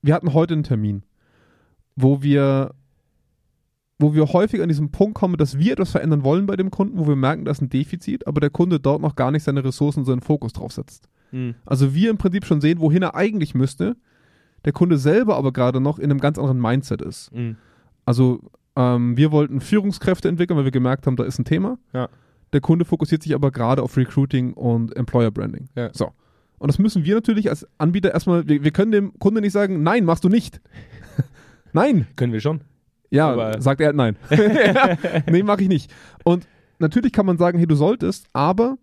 [SPEAKER 2] wir hatten heute einen Termin, wo wir, wo wir häufig an diesen Punkt kommen, dass wir etwas verändern wollen bei dem Kunden, wo wir merken, da ist ein Defizit, aber der Kunde dort noch gar nicht seine Ressourcen, seinen Fokus drauf setzt.
[SPEAKER 1] Mhm.
[SPEAKER 2] Also wir im Prinzip schon sehen, wohin er eigentlich müsste, der Kunde selber aber gerade noch in einem ganz anderen Mindset ist.
[SPEAKER 1] Mhm.
[SPEAKER 2] Also ähm, wir wollten Führungskräfte entwickeln, weil wir gemerkt haben, da ist ein Thema.
[SPEAKER 1] Ja.
[SPEAKER 2] Der Kunde fokussiert sich aber gerade auf Recruiting und Employer Branding.
[SPEAKER 1] Ja.
[SPEAKER 2] So. Und das müssen wir natürlich als Anbieter erstmal, wir, wir können dem Kunde nicht sagen, nein, machst du nicht. nein.
[SPEAKER 1] Können wir schon.
[SPEAKER 2] Ja,
[SPEAKER 1] Aber-
[SPEAKER 2] sagt er nein. nee, mache ich nicht. Und natürlich kann man sagen, hey, du solltest, aber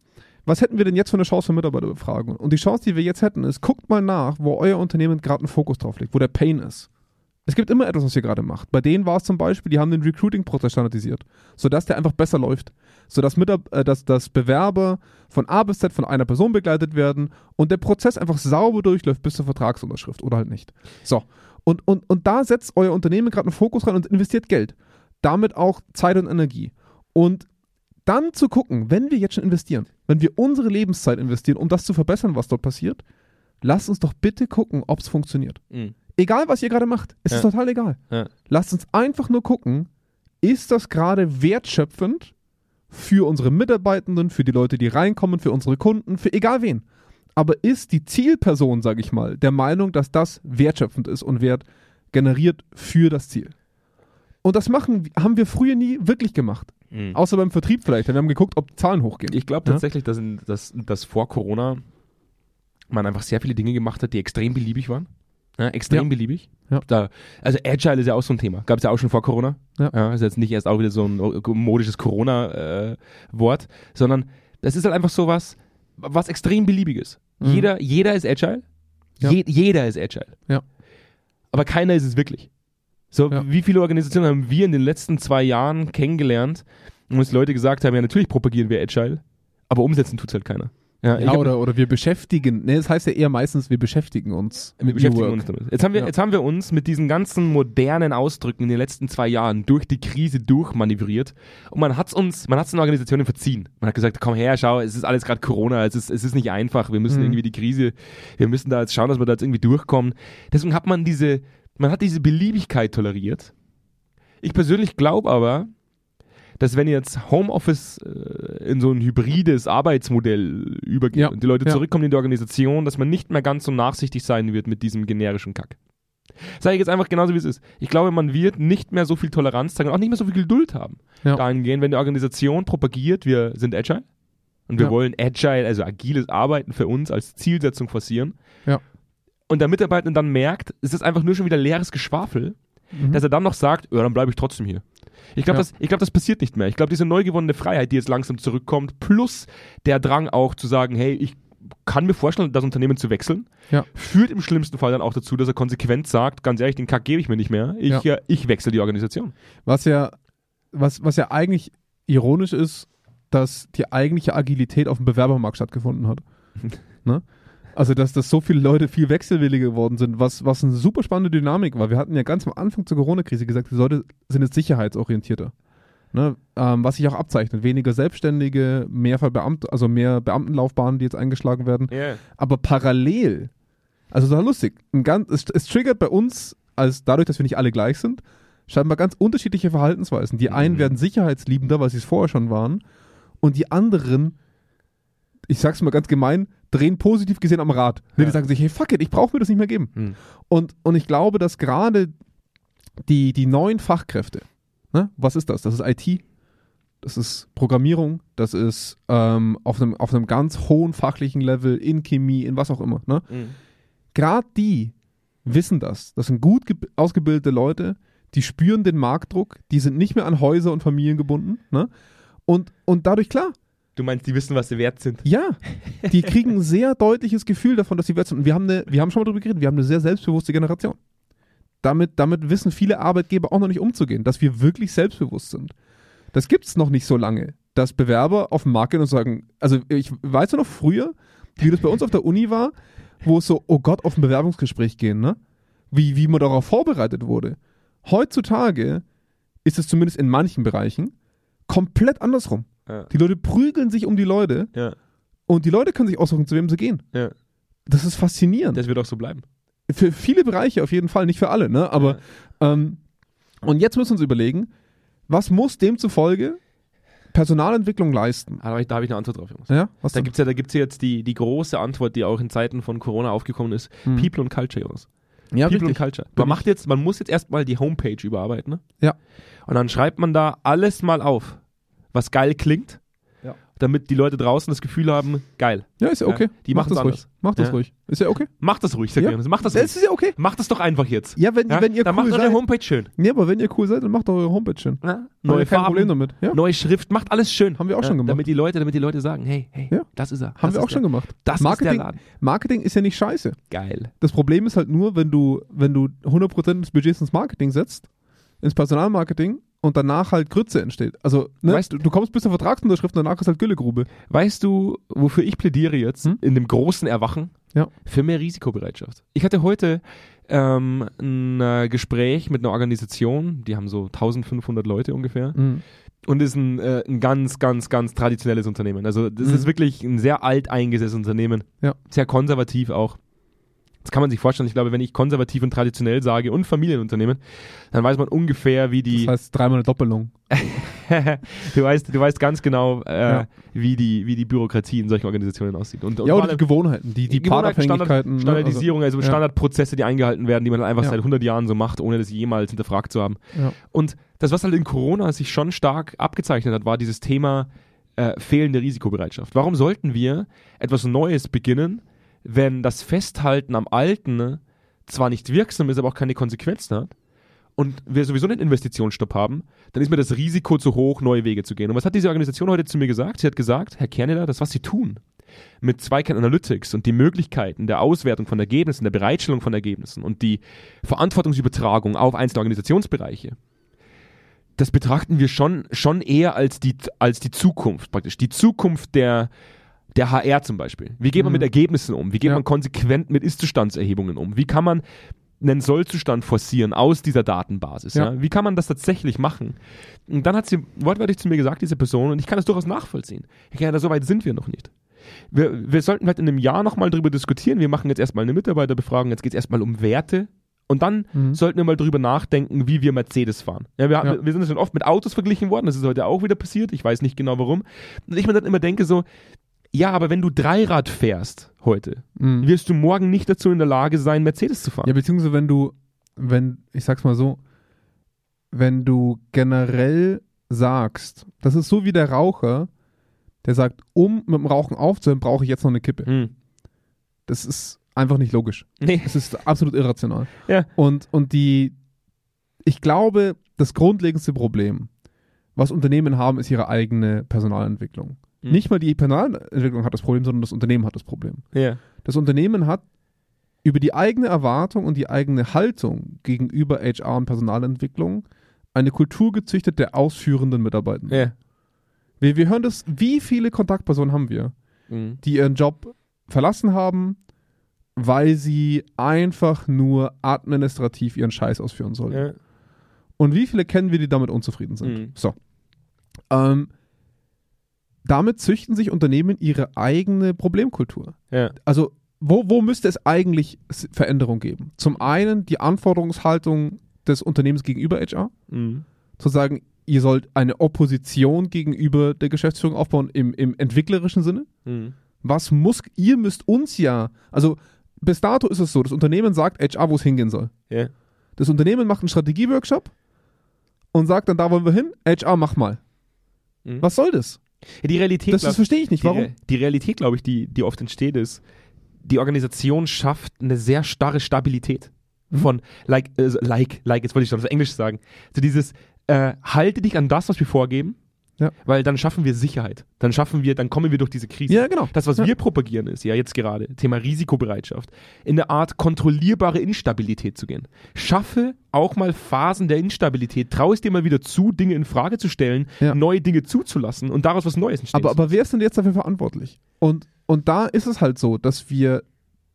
[SPEAKER 2] was hätten wir denn jetzt für eine Chance für Mitarbeiterbefragung? Und die Chance, die wir jetzt hätten, ist, guckt mal nach, wo euer Unternehmen gerade einen Fokus drauf legt, wo der Pain ist. Es gibt immer etwas, was ihr gerade macht. Bei denen war es zum Beispiel, die haben den Recruiting-Prozess standardisiert, sodass der einfach besser läuft. Sodass, Mitab äh, dass, dass Bewerber von A bis Z von einer Person begleitet werden und der Prozess einfach sauber durchläuft bis zur Vertragsunterschrift oder halt nicht. So. Und, und, und da setzt euer Unternehmen gerade einen Fokus rein und investiert Geld. Damit auch Zeit und Energie. Und dann zu gucken, wenn wir jetzt schon investieren, wenn wir unsere Lebenszeit investieren, um das zu verbessern, was dort passiert, lasst uns doch bitte gucken, ob es funktioniert.
[SPEAKER 1] Mhm.
[SPEAKER 2] Egal, was ihr gerade macht, es ist
[SPEAKER 1] Ja.
[SPEAKER 2] total egal.
[SPEAKER 1] Ja.
[SPEAKER 2] Lasst uns einfach nur gucken, ist das gerade wertschöpfend für unsere Mitarbeitenden, für die Leute, die reinkommen, für unsere Kunden, für egal wen. Aber ist die Zielperson, sage ich mal, der Meinung, dass das wertschöpfend ist und Wert generiert für das Ziel? Und das machen, haben wir früher nie wirklich gemacht.
[SPEAKER 1] Mhm.
[SPEAKER 2] Außer beim Vertrieb vielleicht. Wir haben geguckt, ob die Zahlen hochgehen.
[SPEAKER 1] Ich glaube
[SPEAKER 2] Ja?
[SPEAKER 1] tatsächlich, dass, in, dass, dass vor Corona man einfach sehr viele Dinge gemacht hat, die extrem beliebig waren. Ja, extrem
[SPEAKER 2] Ja.
[SPEAKER 1] beliebig.
[SPEAKER 2] Ja.
[SPEAKER 1] Da, also Agile ist ja auch so ein Thema. Gab es ja auch schon vor Corona.
[SPEAKER 2] Ja.
[SPEAKER 1] ist jetzt nicht erst auch wieder so ein modisches Corona-Wort, sondern das ist halt einfach so was, was extrem beliebig ist.
[SPEAKER 2] Mhm.
[SPEAKER 1] Jeder, jeder ist Agile.
[SPEAKER 2] Ja.
[SPEAKER 1] Je, jeder ist Agile.
[SPEAKER 2] Ja.
[SPEAKER 1] Aber keiner ist es wirklich. So,
[SPEAKER 2] Ja.
[SPEAKER 1] wie viele Organisationen haben wir in den letzten zwei Jahren kennengelernt, wo uns Leute gesagt haben, ja, natürlich propagieren wir Agile, aber umsetzen tut halt keiner. Ja,
[SPEAKER 2] Ja, oder, oder wir beschäftigen. Ne, das heißt ja eher meistens, wir beschäftigen uns.
[SPEAKER 1] wir
[SPEAKER 2] mit
[SPEAKER 1] beschäftigen
[SPEAKER 2] New
[SPEAKER 1] uns damit. Jetzt haben, wir,
[SPEAKER 2] Ja.
[SPEAKER 1] jetzt haben wir uns mit diesen ganzen modernen Ausdrücken in den letzten zwei Jahren durch die Krise durchmanövriert und man hat es uns, man hat es den Organisationen verziehen. Man hat gesagt, komm her, schau, es ist alles gerade Corona, es ist, es ist nicht einfach, wir müssen
[SPEAKER 2] Mhm.
[SPEAKER 1] irgendwie die Krise, wir müssen da jetzt schauen, dass wir da jetzt irgendwie durchkommen. Deswegen hat man diese, man hat diese Beliebigkeit toleriert. Ich persönlich glaube aber, dass wenn jetzt Homeoffice äh, in so ein hybrides Arbeitsmodell übergeht
[SPEAKER 2] Ja,
[SPEAKER 1] und die Leute
[SPEAKER 2] ja.
[SPEAKER 1] zurückkommen in die Organisation, dass man nicht mehr ganz so nachsichtig sein wird mit diesem generischen Kack. Sage ich jetzt einfach genauso, wie es ist. Ich glaube, man wird nicht mehr so viel Toleranz zeigen und auch nicht mehr so viel Geduld haben.
[SPEAKER 2] Ja.
[SPEAKER 1] Dahingehend, wenn die Organisation propagiert, wir sind agile und wir
[SPEAKER 2] Ja.
[SPEAKER 1] wollen agile, also agiles Arbeiten für uns als Zielsetzung forcieren.
[SPEAKER 2] Ja.
[SPEAKER 1] Und der Mitarbeiter dann merkt, es ist einfach nur schon wieder leeres Geschwafel,
[SPEAKER 2] Mhm.
[SPEAKER 1] dass er dann noch sagt, ja, dann bleibe ich trotzdem hier. Ich glaube,
[SPEAKER 2] Ja.
[SPEAKER 1] das, ich glaub, das passiert nicht mehr. Ich glaube, diese neu gewonnene Freiheit, die jetzt langsam zurückkommt, plus der Drang auch zu sagen, hey, ich kann mir vorstellen, das Unternehmen zu wechseln,
[SPEAKER 2] Ja.
[SPEAKER 1] führt im schlimmsten Fall dann auch dazu, dass er konsequent sagt, ganz ehrlich, den Kack gebe ich mir nicht mehr, ich,
[SPEAKER 2] Ja.
[SPEAKER 1] äh, ich wechsle die Organisation.
[SPEAKER 2] Was ja, was, was ja eigentlich ironisch ist, dass die eigentliche Agilität auf dem Bewerbermarkt stattgefunden hat. ne? Also, dass, dass so viele Leute viel wechselwilliger geworden sind, was, was eine super spannende Dynamik war. Wir hatten ja ganz am Anfang zur Corona-Krise gesagt, die Leute sind jetzt sicherheitsorientierter. Ne? Ähm, was sich auch abzeichnet. Weniger Selbstständige, mehr Verbeamt also mehr Beamtenlaufbahnen, die jetzt eingeschlagen werden.
[SPEAKER 1] Ja.
[SPEAKER 2] Aber parallel, also total lustig, ein ganz, es, es triggert bei uns, als dadurch, dass wir nicht alle gleich sind, scheinbar ganz unterschiedliche Verhaltensweisen. Die einen
[SPEAKER 1] Mhm.
[SPEAKER 2] werden sicherheitsliebender, weil sie es vorher schon waren, und die anderen, ich sag's mal ganz gemein, drehen positiv gesehen am Rad.
[SPEAKER 1] Ja.
[SPEAKER 2] Die sagen sich, hey, fuck it, ich brauche mir das nicht mehr geben.
[SPEAKER 1] Hm.
[SPEAKER 2] Und, und ich glaube, dass gerade die, die neuen Fachkräfte, ne, was ist das? Das ist IT, das ist Programmierung, das ist ähm, auf, einem, auf einem ganz hohen fachlichen Level in Chemie, in was auch immer. Ne?
[SPEAKER 1] Hm.
[SPEAKER 2] Gerade die wissen das. Das sind gut ge- ausgebildete Leute, die spüren den Marktdruck, die sind nicht mehr an Häuser und Familien gebunden. Ne? Und, und dadurch, klar,
[SPEAKER 1] Du meinst, die wissen, was sie wert sind.
[SPEAKER 2] ja, die kriegen ein sehr deutliches Gefühl davon, dass sie wert sind. Und wir haben, eine, wir haben schon mal darüber geredet, wir haben eine sehr selbstbewusste Generation. Damit, damit wissen viele Arbeitgeber auch noch nicht umzugehen, dass wir wirklich selbstbewusst sind. Das gibt es noch nicht so lange, dass Bewerber auf den Markt gehen und sagen, also ich weiß ja noch früher, wie das bei uns auf der Uni war, wo es so, oh Gott, auf ein Bewerbungsgespräch gehen, ne? Wie, wie man darauf vorbereitet wurde. Heutzutage ist es zumindest in manchen Bereichen komplett andersrum.
[SPEAKER 1] Ja.
[SPEAKER 2] Die Leute prügeln sich um die Leute
[SPEAKER 1] Ja.
[SPEAKER 2] und die Leute können sich aussuchen, zu wem sie gehen.
[SPEAKER 1] Ja.
[SPEAKER 2] Das ist faszinierend.
[SPEAKER 1] Das wird auch so bleiben.
[SPEAKER 2] für viele Bereiche auf jeden Fall, nicht für alle, ne? Aber ähm, und jetzt müssen wir uns überlegen, was muss demzufolge Personalentwicklung leisten?
[SPEAKER 1] Aber da habe ich eine Antwort drauf, Jungs.
[SPEAKER 2] Ja, was
[SPEAKER 1] Da gibt es ja, da gibt's ja jetzt die, die große Antwort, die auch in Zeiten von Corona aufgekommen ist.
[SPEAKER 2] Hm.
[SPEAKER 1] People und Culture, Jungs.
[SPEAKER 2] ja,
[SPEAKER 1] People
[SPEAKER 2] richtig.
[SPEAKER 1] und Culture. Man macht jetzt, man muss jetzt erstmal die Homepage überarbeiten, ne?
[SPEAKER 2] Ja.
[SPEAKER 1] Und dann schreibt man da alles mal auf, was geil klingt,
[SPEAKER 2] Ja.
[SPEAKER 1] damit die Leute draußen das Gefühl haben, geil.
[SPEAKER 2] Ja, ist ja okay.
[SPEAKER 1] Die
[SPEAKER 2] Mach
[SPEAKER 1] machen's
[SPEAKER 2] das ruhig.
[SPEAKER 1] anders.
[SPEAKER 2] Mach das ruhig. Ist ja okay.
[SPEAKER 1] Mach das ruhig, sag
[SPEAKER 2] Ja.
[SPEAKER 1] Mach das
[SPEAKER 2] Das
[SPEAKER 1] ruhig.
[SPEAKER 2] ist ja okay.
[SPEAKER 1] Mach das doch einfach jetzt.
[SPEAKER 2] Ja, wenn, wenn ihr
[SPEAKER 1] dann
[SPEAKER 2] cool
[SPEAKER 1] macht eure
[SPEAKER 2] seid.
[SPEAKER 1] Homepage schön.
[SPEAKER 2] Ja, aber wenn ihr cool seid, dann macht eure Homepage schön.
[SPEAKER 1] Neue
[SPEAKER 2] kein
[SPEAKER 1] Farben,
[SPEAKER 2] Problem damit.
[SPEAKER 1] Neue Schrift, macht alles schön.
[SPEAKER 2] Haben wir auch schon gemacht.
[SPEAKER 1] Damit die Leute, damit die Leute sagen, hey, hey, das ist er.
[SPEAKER 2] haben
[SPEAKER 1] das
[SPEAKER 2] wir
[SPEAKER 1] ist
[SPEAKER 2] auch schon
[SPEAKER 1] der.
[SPEAKER 2] gemacht.
[SPEAKER 1] Das
[SPEAKER 2] Marketing,
[SPEAKER 1] ist der Laden.
[SPEAKER 2] Marketing ist ja nicht scheiße.
[SPEAKER 1] Geil.
[SPEAKER 2] Das Problem ist halt nur, wenn du, wenn du 100% des Budgets ins Marketing setzt, ins Personalmarketing und danach halt Grütze entsteht. Also, ne,
[SPEAKER 1] Weißt
[SPEAKER 2] du, du kommst bis zur Vertragsunterschrift und danach ist halt Güllegrube.
[SPEAKER 1] Weißt du, wofür ich plädiere jetzt
[SPEAKER 2] Hm?
[SPEAKER 1] in dem großen Erwachen?
[SPEAKER 2] Ja.
[SPEAKER 1] Für mehr Risikobereitschaft. Ich hatte heute ähm, ein äh, Gespräch mit einer Organisation, die haben so 1500 Leute ungefähr und ist ein, äh, ein ganz, ganz, ganz traditionelles Unternehmen. Also das
[SPEAKER 2] Mhm.
[SPEAKER 1] ist wirklich ein sehr alteingesessenes Unternehmen.
[SPEAKER 2] Ja.
[SPEAKER 1] Sehr konservativ auch. Das kann man sich vorstellen. Ich glaube, wenn ich konservativ und traditionell sage und Familienunternehmen, dann weiß man ungefähr, wie die.
[SPEAKER 2] Das heißt dreimal eine Doppelung.
[SPEAKER 1] du, weißt, du weißt ganz genau, äh,
[SPEAKER 2] Ja.
[SPEAKER 1] wie, die, wie die Bürokratie in solchen Organisationen aussieht. Und, und
[SPEAKER 2] ja, oder die Gewohnheiten, die, die,
[SPEAKER 1] Gewohnheiten. Standard,
[SPEAKER 2] ne,
[SPEAKER 1] Standardisierung, also,
[SPEAKER 2] ja.
[SPEAKER 1] Standardprozesse, die eingehalten werden, die man einfach
[SPEAKER 2] Ja.
[SPEAKER 1] seit 100 Jahren so macht, ohne das jemals hinterfragt zu haben. Und das, was halt in Corona sich schon stark abgezeichnet hat, war dieses Thema äh, fehlende Risikobereitschaft. Warum sollten wir etwas Neues beginnen, wenn das Festhalten am Alten zwar nicht wirksam ist, aber auch keine Konsequenzen hat? Und wir sowieso einen Investitionsstopp haben, dann ist mir das Risiko zu hoch, neue Wege zu gehen. Und was hat diese Organisation heute zu mir gesagt? Sie hat gesagt, Herr Kerneder, das, was Sie tun mit Zweikern Analytics und die Möglichkeiten der Auswertung von Ergebnissen, der Bereitstellung von Ergebnissen und die Verantwortungsübertragung auf einzelne Organisationsbereiche, das betrachten wir schon, schon eher als die, als die Zukunft praktisch. Die Zukunft der, der HR zum Beispiel. Wie geht man
[SPEAKER 2] Mhm.
[SPEAKER 1] mit Ergebnissen um? Wie geht
[SPEAKER 2] Ja.
[SPEAKER 1] man konsequent mit Ist-Zustandserhebungen um? Wie kann man einen Soll-Zustand forcieren aus dieser Datenbasis? Ja.
[SPEAKER 2] Ja.
[SPEAKER 1] Wie kann man das tatsächlich machen? Und dann hat sie wortwörtlich zu mir gesagt, diese Person, und ich kann das durchaus nachvollziehen. Ich kann ja, so weit sind wir noch nicht. Wir, wir sollten vielleicht in einem Jahr nochmal drüber diskutieren. Wir machen jetzt erstmal eine Mitarbeiterbefragung, jetzt geht es erstmal um Werte. Und dann
[SPEAKER 2] Mhm.
[SPEAKER 1] sollten wir mal drüber nachdenken, wie wir Mercedes fahren. Ja, wir,
[SPEAKER 2] Ja.
[SPEAKER 1] wir sind schon oft mit Autos verglichen worden, das ist heute auch wieder passiert, ich weiß nicht genau warum. Und ich mir dann immer denke so, ja, aber wenn du Dreirad fährst heute,
[SPEAKER 2] Mhm.
[SPEAKER 1] wirst du morgen nicht dazu in der Lage sein, Mercedes zu fahren.
[SPEAKER 2] Ja, beziehungsweise wenn du, wenn, ich sag's mal so, wenn du generell sagst, das ist so wie der Raucher, der sagt, um mit dem Rauchen aufzuhören, brauche ich jetzt noch eine Kippe.
[SPEAKER 1] Hm.
[SPEAKER 2] Das ist einfach nicht logisch.
[SPEAKER 1] Nee.
[SPEAKER 2] Es ist absolut irrational.
[SPEAKER 1] Ja.
[SPEAKER 2] Und, und die, ich glaube, das grundlegendste Problem, was Unternehmen haben, ist ihre eigene Personalentwicklung.
[SPEAKER 1] Mhm.
[SPEAKER 2] Nicht mal die Personalentwicklung hat das Problem, sondern das Unternehmen hat das Problem.
[SPEAKER 1] Ja.
[SPEAKER 2] Das Unternehmen hat über die eigene Erwartung und die eigene Haltung gegenüber HR und Personalentwicklung eine Kultur gezüchtet der ausführenden Mitarbeitenden.
[SPEAKER 1] Ja.
[SPEAKER 2] Wir, wir hören das, wie viele Kontaktpersonen haben wir,
[SPEAKER 1] Mhm.
[SPEAKER 2] die ihren Job verlassen haben, weil sie einfach nur administrativ ihren Scheiß ausführen sollten.
[SPEAKER 1] Ja.
[SPEAKER 2] Und wie viele kennen wir, die damit unzufrieden sind?
[SPEAKER 1] Mhm.
[SPEAKER 2] So. Ähm, damit züchten sich Unternehmen ihre eigene Problemkultur.
[SPEAKER 1] Ja.
[SPEAKER 2] Also, wo, wo müsste es eigentlich Veränderung geben? Zum einen die Anforderungshaltung des Unternehmens gegenüber HR,
[SPEAKER 1] Mhm.
[SPEAKER 2] zu sagen, ihr sollt eine Opposition gegenüber der Geschäftsführung aufbauen im, im entwicklerischen Sinne.
[SPEAKER 1] Mhm.
[SPEAKER 2] Was muss, ihr müsst uns ja, also bis dato ist es so, das Unternehmen sagt HR, wo es hingehen soll.
[SPEAKER 1] Ja.
[SPEAKER 2] Das Unternehmen macht einen Strategieworkshop und sagt dann, da wollen wir hin, HR, mach mal.
[SPEAKER 1] Mhm.
[SPEAKER 2] Was soll das?
[SPEAKER 1] Ja, Die Realität,
[SPEAKER 2] Das, das verstehe ich nicht.
[SPEAKER 1] die,
[SPEAKER 2] Warum?
[SPEAKER 1] Re- die Realität, glaube ich, die, die oft entsteht, ist, die Organisation schafft eine sehr starre Stabilität.
[SPEAKER 2] Mhm.
[SPEAKER 1] Von, like, äh, like, like, jetzt wollte ich schon auf Englisch sagen. So dieses, äh, halte dich an das, was wir vorgeben,
[SPEAKER 2] Ja.
[SPEAKER 1] weil dann schaffen wir Sicherheit. Dann schaffen wir, dann kommen wir durch diese Krise.
[SPEAKER 2] Ja, genau.
[SPEAKER 1] Das, was
[SPEAKER 2] Ja.
[SPEAKER 1] wir propagieren, ist ja jetzt gerade Thema Risikobereitschaft, in eine Art kontrollierbare Instabilität zu gehen. Schaffe auch mal Phasen der Instabilität. Trau es dir mal wieder zu, Dinge in Frage zu stellen,
[SPEAKER 2] Ja.
[SPEAKER 1] neue Dinge zuzulassen und daraus was Neues entsteht.
[SPEAKER 2] Aber, aber wer ist denn jetzt dafür verantwortlich? Und, und da ist es halt so, dass wir,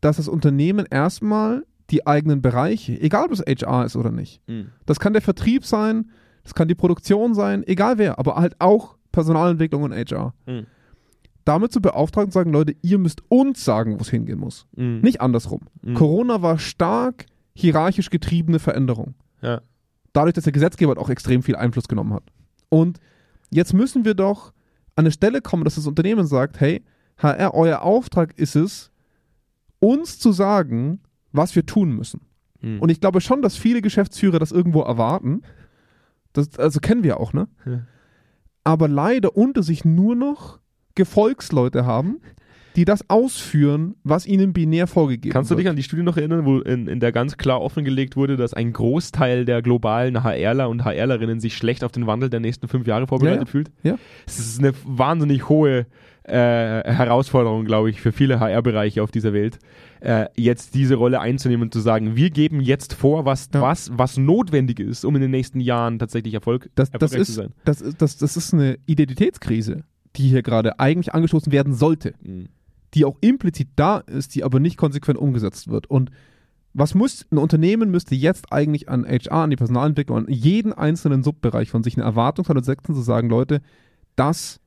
[SPEAKER 2] dass das Unternehmen erstmal die eigenen Bereiche, egal ob es HR ist oder nicht,
[SPEAKER 1] Mhm.
[SPEAKER 2] das kann der Vertrieb sein, das kann die Produktion sein, egal wer, aber halt auch Personalentwicklung und HR.
[SPEAKER 1] Mhm.
[SPEAKER 2] Damit zu beauftragen und sagen, Leute, ihr müsst uns sagen, wo es hingehen muss.
[SPEAKER 1] Mhm.
[SPEAKER 2] Nicht andersrum.
[SPEAKER 1] Mhm.
[SPEAKER 2] Corona war stark hierarchisch getriebene Veränderung.
[SPEAKER 1] Ja.
[SPEAKER 2] dadurch, dass der Gesetzgeber halt auch extrem viel Einfluss genommen hat. Und jetzt müssen wir doch an eine Stelle kommen, dass das Unternehmen sagt, hey, HR, euer Auftrag ist es, uns zu sagen, was wir tun müssen.
[SPEAKER 1] Mhm.
[SPEAKER 2] Und ich glaube schon, dass viele Geschäftsführer das irgendwo erwarten. Das, also kennen wir auch, ne?
[SPEAKER 1] Ja.
[SPEAKER 2] Aber leider unter sich nur noch Gefolgsleute haben, die das ausführen, was ihnen binär vorgegeben
[SPEAKER 1] Kannst du
[SPEAKER 2] wird.
[SPEAKER 1] dich an die Studie noch erinnern, wo in, in der ganz klar offengelegt wurde, dass ein Großteil der globalen HRler und HRlerinnen sich schlecht auf den Wandel der nächsten fünf Jahre vorbereitet
[SPEAKER 2] Ja, ja.
[SPEAKER 1] fühlt?
[SPEAKER 2] Ja.
[SPEAKER 1] Es ist eine wahnsinnig hohe äh, Herausforderung, glaube ich, für viele HR-Bereiche auf dieser Welt, äh, jetzt diese Rolle einzunehmen und zu sagen, wir geben jetzt vor, was,
[SPEAKER 2] Ja.
[SPEAKER 1] was, was notwendig ist, um in den nächsten Jahren tatsächlich Erfolg,
[SPEAKER 2] Das, das,
[SPEAKER 1] erfolgreich zu
[SPEAKER 2] ist,
[SPEAKER 1] sein.
[SPEAKER 2] das, ist, das, das ist eine Identitätskrise, die hier gerade eigentlich angestoßen werden sollte,
[SPEAKER 1] Mhm.
[SPEAKER 2] Die auch implizit da ist, die aber nicht konsequent umgesetzt wird. Und was muss ein Unternehmen müsste jetzt eigentlich an HR, an die Personalentwicklung, an jeden einzelnen Subbereich von sich eine Erwartungshaltung setzen, zu sagen, Leute, das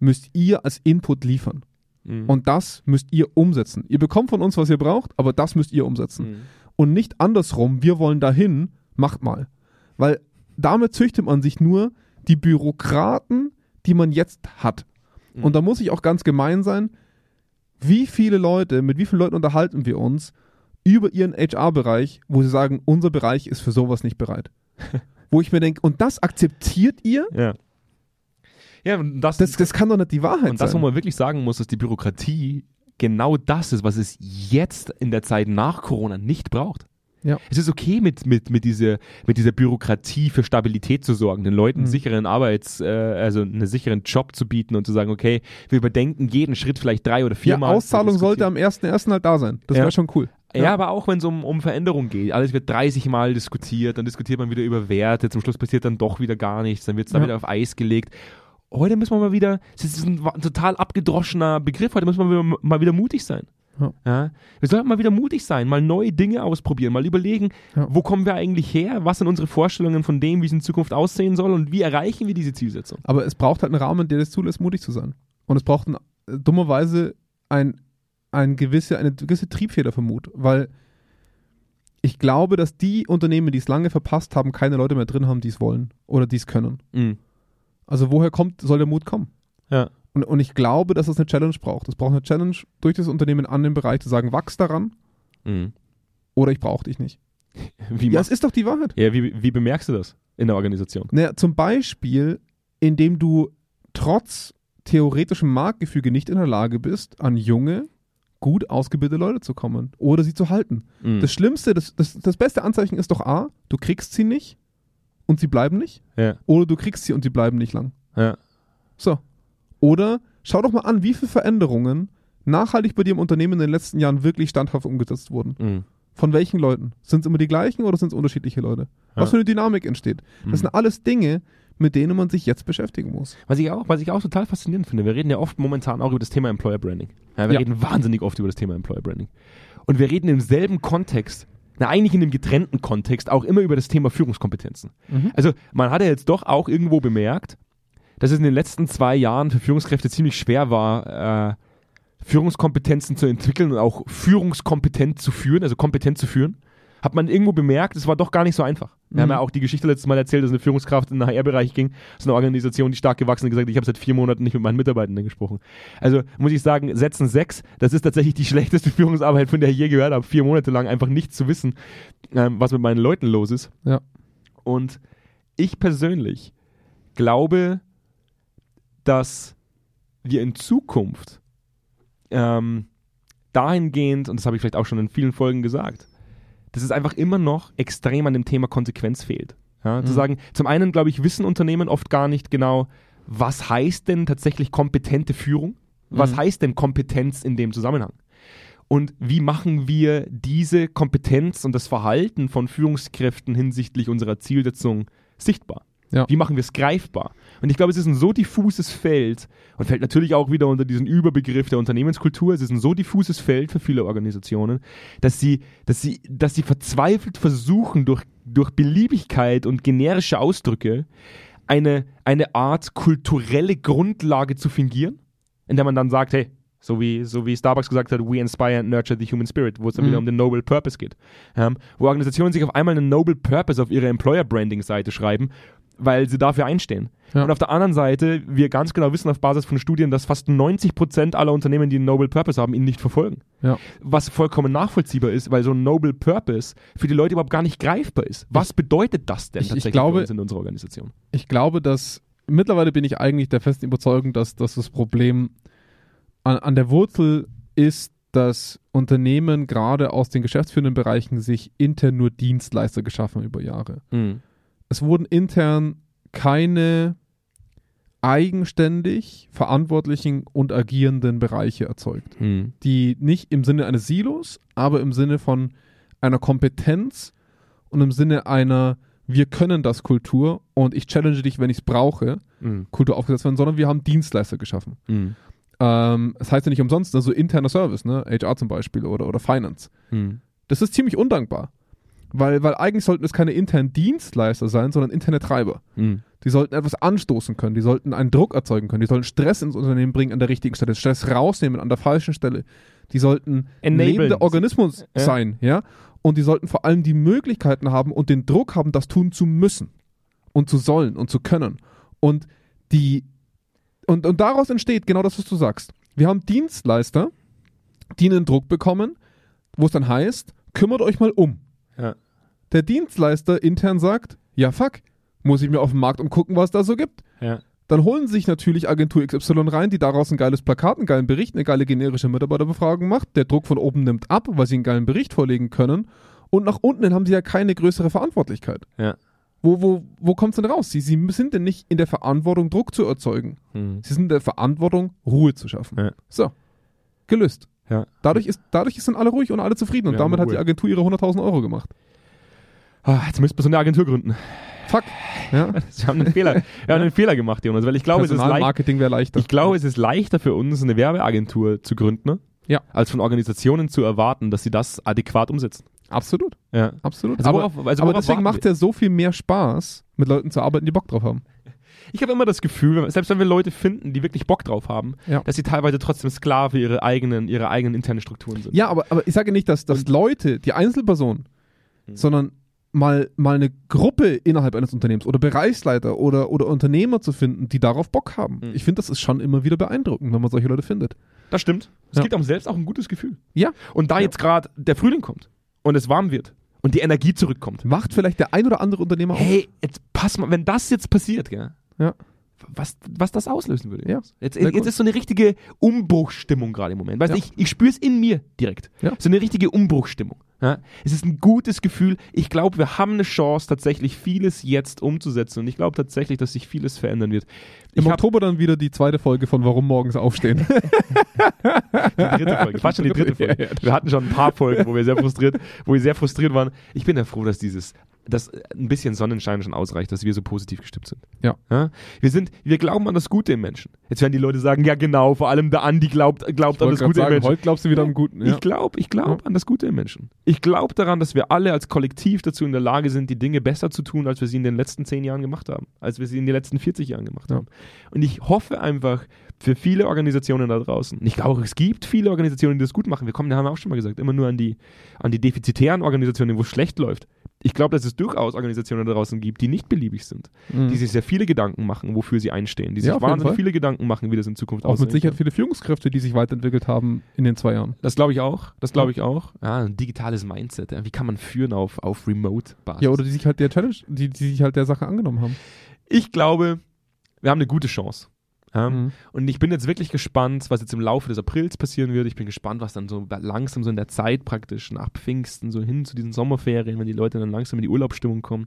[SPEAKER 2] müsst ihr als Input liefern.
[SPEAKER 1] Mhm.
[SPEAKER 2] Und das müsst ihr umsetzen. Ihr bekommt von uns, was ihr braucht, aber das müsst ihr umsetzen.
[SPEAKER 1] Mhm.
[SPEAKER 2] Und nicht andersrum, wir wollen dahin, macht mal. Weil damit züchtet man sich nur die Bürokraten, die man jetzt hat.
[SPEAKER 1] Mhm.
[SPEAKER 2] Und da muss ich auch ganz gemein sein, wie viele Leute, mit wie vielen Leuten unterhalten wir uns über ihren HR-Bereich, wo sie sagen, unser Bereich ist für sowas nicht bereit. wo ich mir denke, und das akzeptiert ihr?
[SPEAKER 1] Ja. Ja, das,
[SPEAKER 2] Das, das kann doch nicht die Wahrheit
[SPEAKER 1] und das, wo
[SPEAKER 2] sein.
[SPEAKER 1] man wirklich sagen muss, dass die Bürokratie genau das ist, was es jetzt in der Zeit nach Corona nicht braucht.
[SPEAKER 2] Ja.
[SPEAKER 1] Es ist okay, mit, mit, mit, dieser, mit dieser Bürokratie für Stabilität zu sorgen, den Leuten
[SPEAKER 2] Mhm.
[SPEAKER 1] einen sicheren Arbeits-, äh, also einen sicheren Job zu bieten und zu sagen, okay, wir überdenken jeden Schritt vielleicht drei oder
[SPEAKER 2] ja,
[SPEAKER 1] viermal.
[SPEAKER 2] Auszahlung
[SPEAKER 1] Wir
[SPEAKER 2] sollte am 1.1. halt da sein. Das
[SPEAKER 1] Ja.
[SPEAKER 2] wäre schon cool.
[SPEAKER 1] Ja, aber auch wenn es um, um Veränderung geht. Alles wird 30 Mal diskutiert, dann diskutiert man wieder über Werte, zum Schluss passiert dann doch wieder gar nichts, dann wird es dann
[SPEAKER 2] Ja.
[SPEAKER 1] wieder auf Eis gelegt. Heute müssen wir mal wieder, es ist ein, total abgedroschener Begriff, heute müssen wir mal wieder mutig sein.
[SPEAKER 2] Ja.
[SPEAKER 1] Wir sollten mal wieder mutig sein, mal neue Dinge ausprobieren, mal überlegen,
[SPEAKER 2] Ja.
[SPEAKER 1] wo kommen wir eigentlich her, was sind unsere Vorstellungen von dem, wie es in Zukunft aussehen soll und wie erreichen wir diese Zielsetzung.
[SPEAKER 2] Aber es braucht halt einen Rahmen, der das zulässt, mutig zu sein. Und es braucht ein, äh, dummerweise ein, ein gewisse, eine gewisse Triebfeder vom Mut, weil ich glaube, dass die Unternehmen, die es lange verpasst haben, keine Leute mehr drin haben, die es wollen oder die es können.
[SPEAKER 1] Mhm.
[SPEAKER 2] Also woher kommt, soll der Mut kommen?
[SPEAKER 1] Ja.
[SPEAKER 2] Und, und ich glaube, dass es eine Challenge braucht. Es braucht eine Challenge durch das Unternehmen an dem Bereich zu sagen, wachs daran
[SPEAKER 1] Mhm.
[SPEAKER 2] oder ich brauche dich nicht.
[SPEAKER 1] Wie,
[SPEAKER 2] Ja, es ist doch die Wahrheit.
[SPEAKER 1] ja wie, wie bemerkst du das in der Organisation?
[SPEAKER 2] Naja, zum Beispiel, indem du trotz theoretischem Marktgefüge nicht in der Lage bist, an junge, gut ausgebildete Leute zu kommen oder sie zu halten.
[SPEAKER 1] Mhm.
[SPEAKER 2] Das Schlimmste, das, das, das beste Anzeichen ist doch A, du kriegst sie nicht und sie bleiben nicht.
[SPEAKER 1] ja,
[SPEAKER 2] Oder du kriegst sie und sie bleiben nicht lang.
[SPEAKER 1] ja.
[SPEAKER 2] So. Oder schau doch mal an, wie viele Veränderungen nachhaltig bei dir im Unternehmen in den letzten Jahren wirklich standhaft umgesetzt wurden.
[SPEAKER 1] Mhm.
[SPEAKER 2] Von welchen Leuten? Sind es immer die gleichen oder sind es unterschiedliche Leute? Was
[SPEAKER 1] Ja.
[SPEAKER 2] für eine Dynamik entsteht? Das
[SPEAKER 1] Mhm.
[SPEAKER 2] sind alles Dinge, mit denen man sich jetzt beschäftigen muss.
[SPEAKER 1] Was ich, auch, was ich auch total faszinierend finde, wir reden ja oft momentan auch über das Thema Employer Branding. Ja, wir
[SPEAKER 2] Ja.
[SPEAKER 1] reden wahnsinnig oft über das Thema Employer Branding. Und wir reden im selben Kontext, na eigentlich in dem getrennten Kontext, auch immer über das Thema Führungskompetenzen.
[SPEAKER 2] Mhm.
[SPEAKER 1] Also man hat ja jetzt doch auch irgendwo bemerkt, dass es in den letzten zwei Jahren für Führungskräfte ziemlich schwer war, äh, Führungskompetenzen zu entwickeln und auch führungskompetent zu führen, also kompetent zu führen. Hat man irgendwo bemerkt, es war doch gar nicht so einfach. Wir haben
[SPEAKER 2] Mhm.
[SPEAKER 1] ja auch die Geschichte letztes Mal erzählt, dass eine Führungskraft in den HR-Bereich ging. Das ist eine Organisation, die stark gewachsen ist, gesagt, ich habe seit vier Monaten nicht mit meinen Mitarbeitenden gesprochen. Also muss ich sagen, Sätzen sechs, das ist tatsächlich die schlechteste Führungsarbeit, von der ich je gehört habe. Vier Monate lang einfach nicht zu wissen, ähm, was mit meinen Leuten los ist.
[SPEAKER 2] Ja.
[SPEAKER 1] Und ich persönlich glaube, dass wir in Zukunft ähm, dahingehend, und das habe ich vielleicht auch schon in vielen Folgen gesagt, dass es einfach immer noch extrem an dem Thema Konsequenz fehlt. Ja, Zu
[SPEAKER 2] Mhm.
[SPEAKER 1] sagen, zum einen, glaube ich, wissen Unternehmen oft gar nicht genau, was heißt denn tatsächlich kompetente Führung? Was
[SPEAKER 2] Mhm.
[SPEAKER 1] heißt denn Kompetenz in dem Zusammenhang? Und wie machen wir diese Kompetenz und das Verhalten von Führungskräften hinsichtlich unserer Zielsetzung sichtbar?
[SPEAKER 2] Ja.
[SPEAKER 1] Wie machen wir es greifbar? Und ich glaube, es ist ein so diffuses Feld und fällt natürlich auch wieder unter diesen Überbegriff der Unternehmenskultur. Es ist ein so diffuses Feld für viele Organisationen, dass sie, dass sie, dass sie verzweifelt versuchen, durch, durch Beliebigkeit und generische Ausdrücke eine, eine Art kulturelle Grundlage zu fingieren, in der man dann sagt, hey, so wie, so wie Starbucks gesagt hat, we inspire and nurture the human spirit, wo es dann
[SPEAKER 2] Mhm.
[SPEAKER 1] wieder um den Noble Purpose geht. Ähm, wo Organisationen sich auf einmal einen Noble Purpose auf ihre Employer Branding Seite schreiben, weil sie dafür einstehen.
[SPEAKER 2] Ja.
[SPEAKER 1] Und auf der anderen Seite, wir ganz genau wissen auf Basis von Studien, dass fast 90% aller Unternehmen, die einen Noble Purpose haben, ihn nicht verfolgen.
[SPEAKER 2] Ja.
[SPEAKER 1] Was vollkommen nachvollziehbar ist, weil so ein Noble Purpose für die Leute überhaupt gar nicht greifbar ist. Was bedeutet das denn
[SPEAKER 2] ich- ich
[SPEAKER 1] tatsächlich
[SPEAKER 2] glaube-
[SPEAKER 1] für uns in unserer Organisation?
[SPEAKER 2] Ich glaube, dass mittlerweile bin ich eigentlich der festen Überzeugung, dass, dass das Problem an, an der Wurzel ist, dass Unternehmen gerade aus den geschäftsführenden Bereichen sich intern nur Dienstleister geschaffen über Jahre. Es wurden intern keine eigenständig verantwortlichen und agierenden Bereiche erzeugt, die nicht im Sinne eines Silos, aber im Sinne von einer Kompetenz und im Sinne einer wir können das Kultur und ich challenge dich, wenn ich es brauche, Kultur aufgesetzt werden, sondern wir haben Dienstleister geschaffen. Ähm, das heißt ja nicht umsonst, also interner Service, ne? HR zum Beispiel oder, oder Finance. Das ist ziemlich undankbar. Weil, weil eigentlich sollten es keine internen Dienstleister sein, sondern interne Treiber. Die sollten etwas anstoßen können, die sollten einen Druck erzeugen können, die sollten Stress ins Unternehmen bringen an der richtigen Stelle, Stress rausnehmen an der falschen Stelle. Die sollten
[SPEAKER 1] Enablen.
[SPEAKER 2] lebender Organismus
[SPEAKER 1] Ja.
[SPEAKER 2] sein, ja. Und die sollten vor allem die Möglichkeiten haben und den Druck haben, das tun zu müssen und zu sollen und zu können. Und die und, und daraus entsteht genau das, was du sagst. Wir haben Dienstleister, die einen Druck bekommen, wo es dann heißt, kümmert euch mal um.
[SPEAKER 1] Ja.
[SPEAKER 2] Der Dienstleister intern sagt, ja fuck, muss ich mir auf dem Markt umgucken, was es da so gibt.
[SPEAKER 1] Ja.
[SPEAKER 2] Dann holen sich natürlich Agentur XY rein, die daraus ein geiles Plakat, einen geilen Bericht, eine geile generische Mitarbeiterbefragung macht. Der Druck von oben nimmt ab, weil sie einen geilen Bericht vorlegen können. Und nach unten hin haben sie ja keine größere Verantwortlichkeit.
[SPEAKER 1] Ja.
[SPEAKER 2] Wo, wo, wo kommt es denn raus? Sie, sie sind denn nicht in der Verantwortung, Druck zu erzeugen. Sie sind in der Verantwortung, Ruhe zu schaffen.
[SPEAKER 1] Ja.
[SPEAKER 2] So, gelöst.
[SPEAKER 1] Ja.
[SPEAKER 2] Dadurch, ist, dadurch sind alle ruhig und alle zufrieden. Und damit hat die Agentur ihre 100.000 Euro gemacht.
[SPEAKER 1] Ah, jetzt müssten wir so eine Agentur gründen.
[SPEAKER 2] Fuck. Ja.
[SPEAKER 1] Wir haben einen Fehler, wir haben einen Fehler gemacht, Jonas, weil ich glaube, es ist leicht,
[SPEAKER 2] Personalmarketing wäre leichter.
[SPEAKER 1] ich glaube, es ist leichter für uns, eine Werbeagentur zu gründen, ne?
[SPEAKER 2] Ja.
[SPEAKER 1] als von Organisationen zu erwarten, dass sie das adäquat umsetzen.
[SPEAKER 2] absolut.
[SPEAKER 1] Ja.
[SPEAKER 2] Absolut.
[SPEAKER 1] Also
[SPEAKER 2] aber
[SPEAKER 1] worauf- also
[SPEAKER 2] aber deswegen macht es ja so viel mehr Spaß, mit Leuten zu arbeiten, die Bock drauf haben.
[SPEAKER 1] Ich habe immer das Gefühl, selbst wenn wir Leute finden, die wirklich Bock drauf haben,
[SPEAKER 2] Ja.
[SPEAKER 1] dass sie teilweise trotzdem Sklave ihrer eigenen, ihrer eigenen internen Strukturen sind.
[SPEAKER 2] Ja, aber, aber ich sage nicht, dass, dass Leute, die Einzelpersonen,
[SPEAKER 1] Hm.
[SPEAKER 2] sondern mal, mal eine Gruppe innerhalb eines Unternehmens oder Bereichsleiter oder, oder Unternehmer zu finden, die darauf Bock haben.
[SPEAKER 1] Hm.
[SPEAKER 2] Ich finde, das ist schon immer wieder beeindruckend, wenn man solche Leute findet.
[SPEAKER 1] Das stimmt. Es
[SPEAKER 2] Ja.
[SPEAKER 1] gibt einem selbst auch ein gutes Gefühl.
[SPEAKER 2] Ja.
[SPEAKER 1] Und da
[SPEAKER 2] Ja.
[SPEAKER 1] jetzt gerade der Frühling kommt und es warm wird und die Energie zurückkommt.
[SPEAKER 2] Wacht vielleicht der ein oder andere Unternehmer auf?
[SPEAKER 1] Hey, jetzt pass mal, wenn das jetzt passiert, gell?
[SPEAKER 2] Ja.
[SPEAKER 1] Was, was das auslösen würde.
[SPEAKER 2] Ja.
[SPEAKER 1] Jetzt, jetzt
[SPEAKER 2] gut.
[SPEAKER 1] ist so eine richtige Umbruchsstimmung gerade im Moment. Weißt du,
[SPEAKER 2] Ja.
[SPEAKER 1] ich, ich spüre es in mir direkt.
[SPEAKER 2] Ja.
[SPEAKER 1] So eine richtige Umbruchsstimmung. Ja? Es ist ein gutes Gefühl. Ich glaube, wir haben eine Chance, tatsächlich vieles jetzt umzusetzen. Und ich glaube tatsächlich, dass sich vieles verändern wird.
[SPEAKER 2] Im Oktober dann wieder die zweite Folge von Warum morgens aufstehen.
[SPEAKER 1] die dritte Folge, fast schon die dritte Folge.
[SPEAKER 2] Ja, ja.
[SPEAKER 1] Wir hatten schon ein paar Folgen, wo wir sehr frustriert, wo wir sehr frustriert waren. Ich bin ja froh, dass dieses, dass ein bisschen Sonnenschein schon ausreicht, dass wir so positiv gestimmt sind.
[SPEAKER 2] Ja.
[SPEAKER 1] Wir sind, wir glauben an das Gute im Menschen. Jetzt werden die Leute sagen, ja genau, vor allem der Andi glaubt, glaubt an das Gute
[SPEAKER 2] grad
[SPEAKER 1] im
[SPEAKER 2] sagen,
[SPEAKER 1] Menschen.
[SPEAKER 2] heute glaubst du wieder am Guten. Ja.
[SPEAKER 1] Ich glaube, ich glaube
[SPEAKER 2] Ja.
[SPEAKER 1] an das Gute im Menschen. Ich glaube daran, dass wir alle als Kollektiv dazu in der Lage sind, die Dinge besser zu tun, als wir sie in den letzten zehn Jahren gemacht haben, als wir sie in den letzten 40 Jahren gemacht
[SPEAKER 2] Ja.
[SPEAKER 1] haben. Und ich hoffe einfach für viele Organisationen da draußen, ich glaube es gibt viele Organisationen, die das gut machen. Wir kommen, da haben wir auch schon mal gesagt, immer nur an die, an die defizitären Organisationen, wo es schlecht läuft. Ich glaube, dass es durchaus Organisationen da draußen gibt, die nicht beliebig sind,
[SPEAKER 2] Mhm.
[SPEAKER 1] die sich sehr viele Gedanken machen, wofür sie einstehen, die sich
[SPEAKER 2] Ja,
[SPEAKER 1] wahnsinnig viele Gedanken machen, wie das in Zukunft
[SPEAKER 2] Auch mit Sicherheit viele Führungskräfte, die sich weiterentwickelt haben in den zwei Jahren.
[SPEAKER 1] Das glaube ich auch. Das glaube ich auch. Ja, ein digitales Mindset. Ja. Wie kann man führen auf, auf Remote-Basis?
[SPEAKER 2] Ja, oder die sich halt der Challenge, die, die sich halt der Sache angenommen haben.
[SPEAKER 1] ich glaube, wir haben eine gute Chance. Ja?
[SPEAKER 2] Mhm.
[SPEAKER 1] Und ich bin jetzt wirklich gespannt, was jetzt im Laufe des Aprils passieren wird. Ich bin gespannt, was dann so langsam so in der Zeit praktisch nach Pfingsten so hin zu diesen Sommerferien, wenn die Leute dann langsam in die Urlaubsstimmung kommen.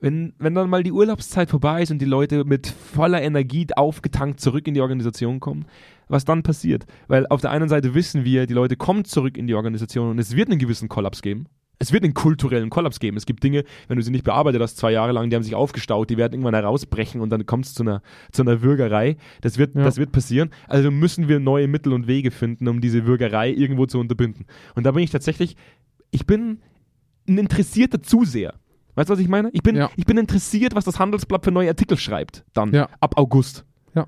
[SPEAKER 1] Wenn, wenn dann mal die Urlaubszeit vorbei ist und die Leute mit voller Energie aufgetankt zurück in die Organisation kommen, was dann passiert. Weil auf der einen Seite wissen wir, die Leute kommen zurück in die Organisation und es wird einen gewissen Kollaps geben. Es wird einen kulturellen Kollaps geben. Es gibt Dinge, wenn du sie nicht bearbeitet hast, zwei Jahre lang, die haben sich aufgestaut, die werden irgendwann herausbrechen und dann kommt es zu einer, zu einer Würgerei. Das wird,
[SPEAKER 2] Ja.
[SPEAKER 1] das wird passieren. Also müssen wir neue Mittel und Wege finden, um diese Würgerei irgendwo zu unterbinden. Und da bin ich tatsächlich, ich bin ein interessierter Zuseher. Weißt du, was ich meine? Ich bin,
[SPEAKER 2] Ja.
[SPEAKER 1] ich bin interessiert, was das Handelsblatt für neue Artikel schreibt. Dann
[SPEAKER 2] Ja.
[SPEAKER 1] ab August.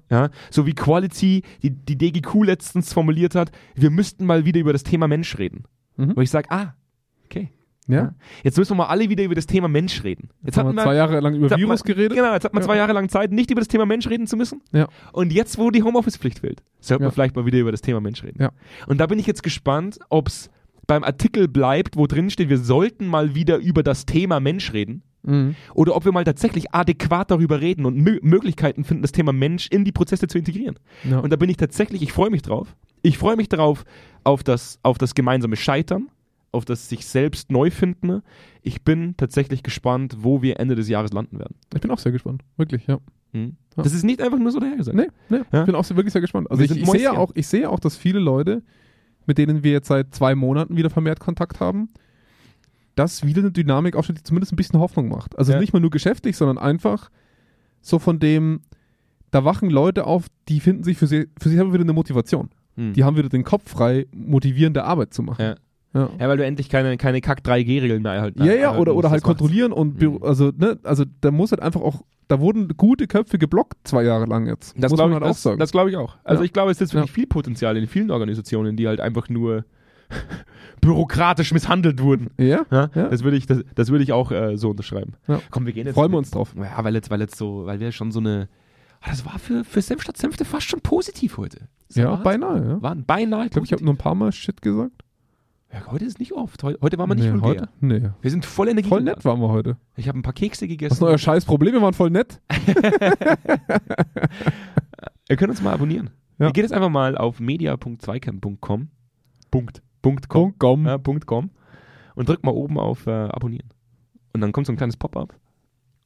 [SPEAKER 2] Ja.
[SPEAKER 1] So wie Quality, die, die DGQ letztens formuliert hat, wir müssten mal wieder über das Thema Mensch reden.
[SPEAKER 2] Mhm.
[SPEAKER 1] Wo ich sage, ah.
[SPEAKER 2] Ja.
[SPEAKER 1] Jetzt müssen wir mal alle wieder über das Thema Mensch reden. Jetzt,
[SPEAKER 2] Jetzt haben wir zwei Jahre lang über Virus
[SPEAKER 1] man-
[SPEAKER 2] geredet.
[SPEAKER 1] Genau, jetzt hat man
[SPEAKER 2] Ja.
[SPEAKER 1] zwei Jahre lang Zeit, nicht über das Thema Mensch reden zu müssen.
[SPEAKER 2] Ja.
[SPEAKER 1] Und jetzt, wo die Homeoffice-Pflicht fehlt, sollte man
[SPEAKER 2] Ja.
[SPEAKER 1] vielleicht mal wieder über das Thema Mensch reden.
[SPEAKER 2] Ja.
[SPEAKER 1] Und da bin ich jetzt gespannt, ob es beim Artikel bleibt, wo drin steht, wir sollten mal wieder über das Thema Mensch reden.
[SPEAKER 2] Mhm.
[SPEAKER 1] Oder ob wir mal tatsächlich adäquat darüber reden und Mö Möglichkeiten finden, das Thema Mensch in die Prozesse zu integrieren.
[SPEAKER 2] Ja.
[SPEAKER 1] Und da bin ich tatsächlich, ich freue mich drauf. Ich freue mich drauf auf das, auf das gemeinsame Scheitern, auf das sich selbst neu finden. Ich bin tatsächlich gespannt, wo wir Ende des Jahres landen werden.
[SPEAKER 2] ich bin auch sehr gespannt. Wirklich, ja.
[SPEAKER 1] Hm?
[SPEAKER 2] Ja.
[SPEAKER 1] Das ist nicht einfach nur so dahergesagt.
[SPEAKER 2] Nee, nee.
[SPEAKER 1] Ja.
[SPEAKER 2] Ich bin auch wirklich sehr gespannt. Also
[SPEAKER 1] Wir
[SPEAKER 2] ich, ich sehe ja auch, ich sehe auch, dass viele Leute, mit denen wir jetzt seit zwei Monaten wieder vermehrt Kontakt haben, dass wieder eine Dynamik aufsteht, die zumindest ein bisschen Hoffnung macht. Also nicht mal nur geschäftlich, sondern einfach so von dem, da wachen Leute auf, die finden sich für sie, für sich selber wieder eine Motivation.
[SPEAKER 1] Hm.
[SPEAKER 2] Die haben wieder den Kopf frei, motivierende Arbeit zu machen.
[SPEAKER 1] Ja.
[SPEAKER 2] Ja.
[SPEAKER 1] ja, weil du endlich keine, keine Kack-3G-Regeln mehr erhalten
[SPEAKER 2] Ja, ja, oder, oder halt
[SPEAKER 1] kontrollieren.
[SPEAKER 2] kontrollieren und
[SPEAKER 1] Mhm.
[SPEAKER 2] also, ne, also da muss halt einfach auch, da wurden gute Köpfe geblockt zwei Jahre lang jetzt.
[SPEAKER 1] Das
[SPEAKER 2] muss
[SPEAKER 1] glaube
[SPEAKER 2] man
[SPEAKER 1] ich,
[SPEAKER 2] halt auch
[SPEAKER 1] das,
[SPEAKER 2] sagen.
[SPEAKER 1] das glaube ich auch. Also
[SPEAKER 2] Ja.
[SPEAKER 1] ich glaube, es ist wirklich
[SPEAKER 2] Ja.
[SPEAKER 1] viel Potenzial in vielen Organisationen, die halt einfach nur bürokratisch misshandelt wurden.
[SPEAKER 2] ja?
[SPEAKER 1] Ja?
[SPEAKER 2] Ja.
[SPEAKER 1] Das würde ich, das, das würde ich auch äh, so unterschreiben.
[SPEAKER 2] Ja.
[SPEAKER 1] Komm, wir gehen jetzt.
[SPEAKER 2] Freuen wir uns drauf.
[SPEAKER 1] Ja, weil jetzt, weil jetzt so, weil wir schon so eine. Ah, Das war für, für Senf statt Senfte fast schon positiv heute.
[SPEAKER 2] Ja, beinahe, ja.
[SPEAKER 1] Waren beinahe.
[SPEAKER 2] Ich glaube, ich habe nur ein paar Mal Shit gesagt.
[SPEAKER 1] Ja, heute ist nicht oft. Heute, heute waren wir nicht
[SPEAKER 2] nee,
[SPEAKER 1] vulgär.
[SPEAKER 2] heute, nee.
[SPEAKER 1] Wir sind voll Energie.
[SPEAKER 2] Voll nett waren wir heute.
[SPEAKER 1] Ich habe ein paar Kekse gegessen.
[SPEAKER 2] Was ist denn euer scheiß Problem? Wir waren voll nett.
[SPEAKER 1] Ihr könnt uns mal abonnieren.
[SPEAKER 2] Ja.
[SPEAKER 1] Ihr geht jetzt einfach mal auf media.zweikern.com. Punkt. Punkt com.
[SPEAKER 2] Punkt, komm.
[SPEAKER 1] Ja, Punkt com. Und drückt mal oben auf äh, Abonnieren. Und dann kommt so ein kleines Pop-up.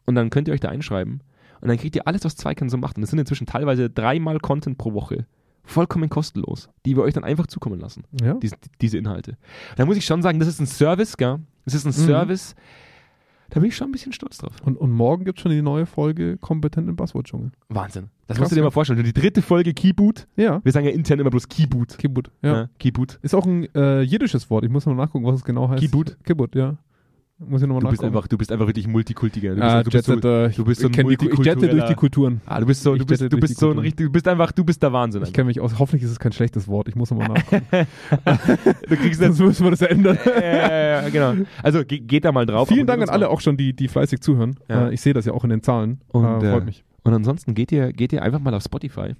[SPEAKER 1] Und dann könnt ihr euch da einschreiben. Und dann kriegt ihr alles, was Zweikern so macht. Und das sind inzwischen teilweise dreimal Content pro Woche. Vollkommen kostenlos. Die wir euch dann einfach zukommen lassen.
[SPEAKER 2] Ja.
[SPEAKER 1] Diese, diese Inhalte. Da muss ich schon sagen, das ist ein Service, gell? Das ist ein
[SPEAKER 2] Mhm.
[SPEAKER 1] Service. Da bin ich schon ein bisschen stolz drauf.
[SPEAKER 2] Und, und morgen gibt es schon die neue Folge Kompetent im Buzzword-Dschungel.
[SPEAKER 1] Wahnsinn. Das
[SPEAKER 2] Krass,
[SPEAKER 1] musst du dir mal vorstellen. Die dritte Folge Keyboot.
[SPEAKER 2] Ja.
[SPEAKER 1] Wir sagen ja intern immer bloß Keyboot.
[SPEAKER 2] Kibbut. Ja.
[SPEAKER 1] Ja, Keyboot.
[SPEAKER 2] Ist auch ein äh, jiddisches Wort. Ich muss mal nachgucken, was es genau heißt.
[SPEAKER 1] Kibbut?
[SPEAKER 2] Kibbut, ja. Muss ich nochmal
[SPEAKER 1] Du bist, einfach, du bist einfach wirklich Multikultiger. Du bist,
[SPEAKER 2] Ah,
[SPEAKER 1] du bist so, du bist so ein
[SPEAKER 2] die, ich jette durch
[SPEAKER 1] multikultureller-
[SPEAKER 2] die Kulturen.
[SPEAKER 1] ah, du bist so, du bist, du bist so ein richtig, du bist einfach, du bist der Wahnsinn.
[SPEAKER 2] Ich kenne mich aus. Hoffentlich ist es kein schlechtes Wort. Ich muss nochmal nachgucken.
[SPEAKER 1] du kriegst
[SPEAKER 2] Sonst
[SPEAKER 1] jetzt,
[SPEAKER 2] müssen wir das ändern.
[SPEAKER 1] äh, genau. Also ge geht da mal drauf.
[SPEAKER 2] Vielen Dank an alle auch schon, die, die fleißig zuhören.
[SPEAKER 1] Ja.
[SPEAKER 2] Äh, ich sehe das ja auch in den Zahlen.
[SPEAKER 1] Und,
[SPEAKER 2] äh, freut
[SPEAKER 1] äh,
[SPEAKER 2] mich.
[SPEAKER 1] Und ansonsten geht ihr, geht ihr einfach mal auf Spotify.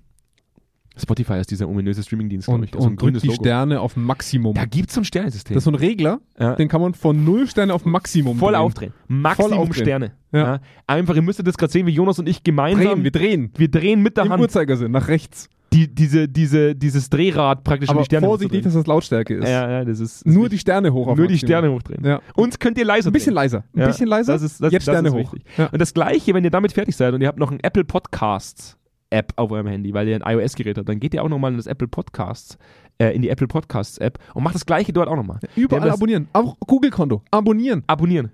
[SPEAKER 1] Spotify ist dieser ominöse Streamingdienst, glaube
[SPEAKER 2] Und,
[SPEAKER 1] ich. Ein
[SPEAKER 2] und drückt
[SPEAKER 1] grünes
[SPEAKER 2] die
[SPEAKER 1] Logo.
[SPEAKER 2] Sterne auf Maximum.
[SPEAKER 1] Da gibt es so ein Sternesystem.
[SPEAKER 2] Das ist so ein Regler,
[SPEAKER 1] ja.
[SPEAKER 2] den kann man von 0 Sterne auf Maximum
[SPEAKER 1] Voll
[SPEAKER 2] drehen.
[SPEAKER 1] aufdrehen. Maximum
[SPEAKER 2] aufdrehen.
[SPEAKER 1] Sterne.
[SPEAKER 2] Ja.
[SPEAKER 1] Ja. Einfach, ihr müsstet das gerade sehen, wie Jonas und ich gemeinsam.
[SPEAKER 2] Drehen, wir drehen.
[SPEAKER 1] wir drehen mit der
[SPEAKER 2] Im
[SPEAKER 1] Hand
[SPEAKER 2] Uhrzeigersinn, nach rechts.
[SPEAKER 1] die, diese, diese, dieses Drehrad praktisch um
[SPEAKER 2] Aber
[SPEAKER 1] die Sterne
[SPEAKER 2] vorsichtig, dass das Lautstärke ist.
[SPEAKER 1] Ja, ja, das ist.
[SPEAKER 2] Nur
[SPEAKER 1] ist
[SPEAKER 2] die Sterne hoch auf
[SPEAKER 1] nur die. Sterne hochdrehen.
[SPEAKER 2] Ja.
[SPEAKER 1] Und könnt ihr leiser
[SPEAKER 2] Ein bisschen
[SPEAKER 1] drehen.
[SPEAKER 2] leiser. Ein bisschen leiser.
[SPEAKER 1] Das ist, das,
[SPEAKER 2] Jetzt
[SPEAKER 1] das
[SPEAKER 2] Sterne hoch.
[SPEAKER 1] Und das gleiche, wenn ihr damit fertig seid und ihr habt noch ein Apple Podcasts App auf eurem Handy, weil ihr ein iOS-Gerät habt, dann geht ihr auch nochmal in das Apple Podcasts, äh, in die Apple Podcasts App und macht das gleiche dort auch nochmal.
[SPEAKER 2] Überall abonnieren. Auch Google-Konto. Abonnieren.
[SPEAKER 1] Abonnieren.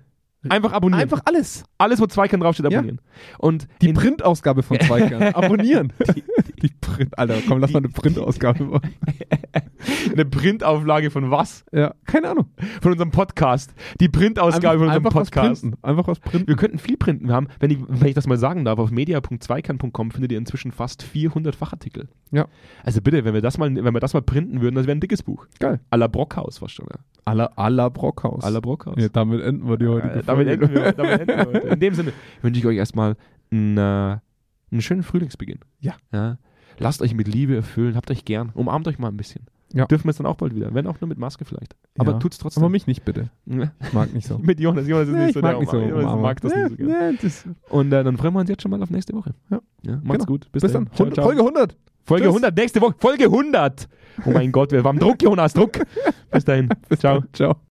[SPEAKER 1] Einfach abonnieren.
[SPEAKER 2] Einfach alles.
[SPEAKER 1] alles, wo Zweikern draufsteht,
[SPEAKER 2] Ja.
[SPEAKER 1] abonnieren. Und
[SPEAKER 2] Die
[SPEAKER 1] in-
[SPEAKER 2] Printausgabe von Zweikern. abonnieren. Die, Print. Alter, komm, lass mal eine Printausgabe machen.
[SPEAKER 1] Eine Printauflage von was?
[SPEAKER 2] Ja, keine Ahnung.
[SPEAKER 1] Von unserem Podcast. Die Printausgabe von unserem
[SPEAKER 2] einfach
[SPEAKER 1] Podcast.
[SPEAKER 2] Was printen. Einfach was printen.
[SPEAKER 1] Wir könnten viel printen. Wir haben, wenn ich, wenn ich das mal sagen darf, auf media.zweikern.com findet ihr inzwischen fast 400 Fachartikel.
[SPEAKER 2] Ja.
[SPEAKER 1] Also bitte, wenn wir das mal, wenn wir das mal printen würden, das wäre ein dickes Buch.
[SPEAKER 2] Geil.
[SPEAKER 1] A la Brockhaus fast schon. Ja.
[SPEAKER 2] La, Brockhaus.
[SPEAKER 1] A la Brockhaus.
[SPEAKER 2] Ja, damit enden wir die heutige
[SPEAKER 1] Äh, damit, enden wir, damit enden wir heute. In dem Sinne wünsche ich euch erstmal einen, äh, einen schönen Frühlingsbeginn.
[SPEAKER 2] Ja.
[SPEAKER 1] ja. Lasst euch mit Liebe erfüllen, habt euch gern, umarmt euch mal ein bisschen.
[SPEAKER 2] Ja.
[SPEAKER 1] Dürfen wir es dann auch bald wieder, wenn auch nur mit Maske vielleicht. Aber
[SPEAKER 2] Ja.
[SPEAKER 1] tut's trotzdem.
[SPEAKER 2] Aber mich nicht, bitte.
[SPEAKER 1] Ja.
[SPEAKER 2] Ich mag nicht so.
[SPEAKER 1] mit Jonas, Jonas ist
[SPEAKER 2] Nee,
[SPEAKER 1] nicht
[SPEAKER 2] ich
[SPEAKER 1] so
[SPEAKER 2] mag
[SPEAKER 1] der
[SPEAKER 2] nicht so.
[SPEAKER 1] Jonas mag das
[SPEAKER 2] nee,
[SPEAKER 1] nicht so gerne.
[SPEAKER 2] nee, das,
[SPEAKER 1] Und äh, dann freuen wir uns jetzt schon mal auf nächste Woche.
[SPEAKER 2] Ja.
[SPEAKER 1] macht's
[SPEAKER 2] Genau.
[SPEAKER 1] gut. Bis,
[SPEAKER 2] bis
[SPEAKER 1] dann. Ciao,
[SPEAKER 2] 100,
[SPEAKER 1] ciao.
[SPEAKER 2] Folge 100.
[SPEAKER 1] Folge
[SPEAKER 2] Tschüss.
[SPEAKER 1] 100, nächste Woche. Folge 100. Oh mein Gott, wir haben Druck, Jonas, Druck. Bis dahin.
[SPEAKER 2] Bis
[SPEAKER 1] Ciao.
[SPEAKER 2] Ciao.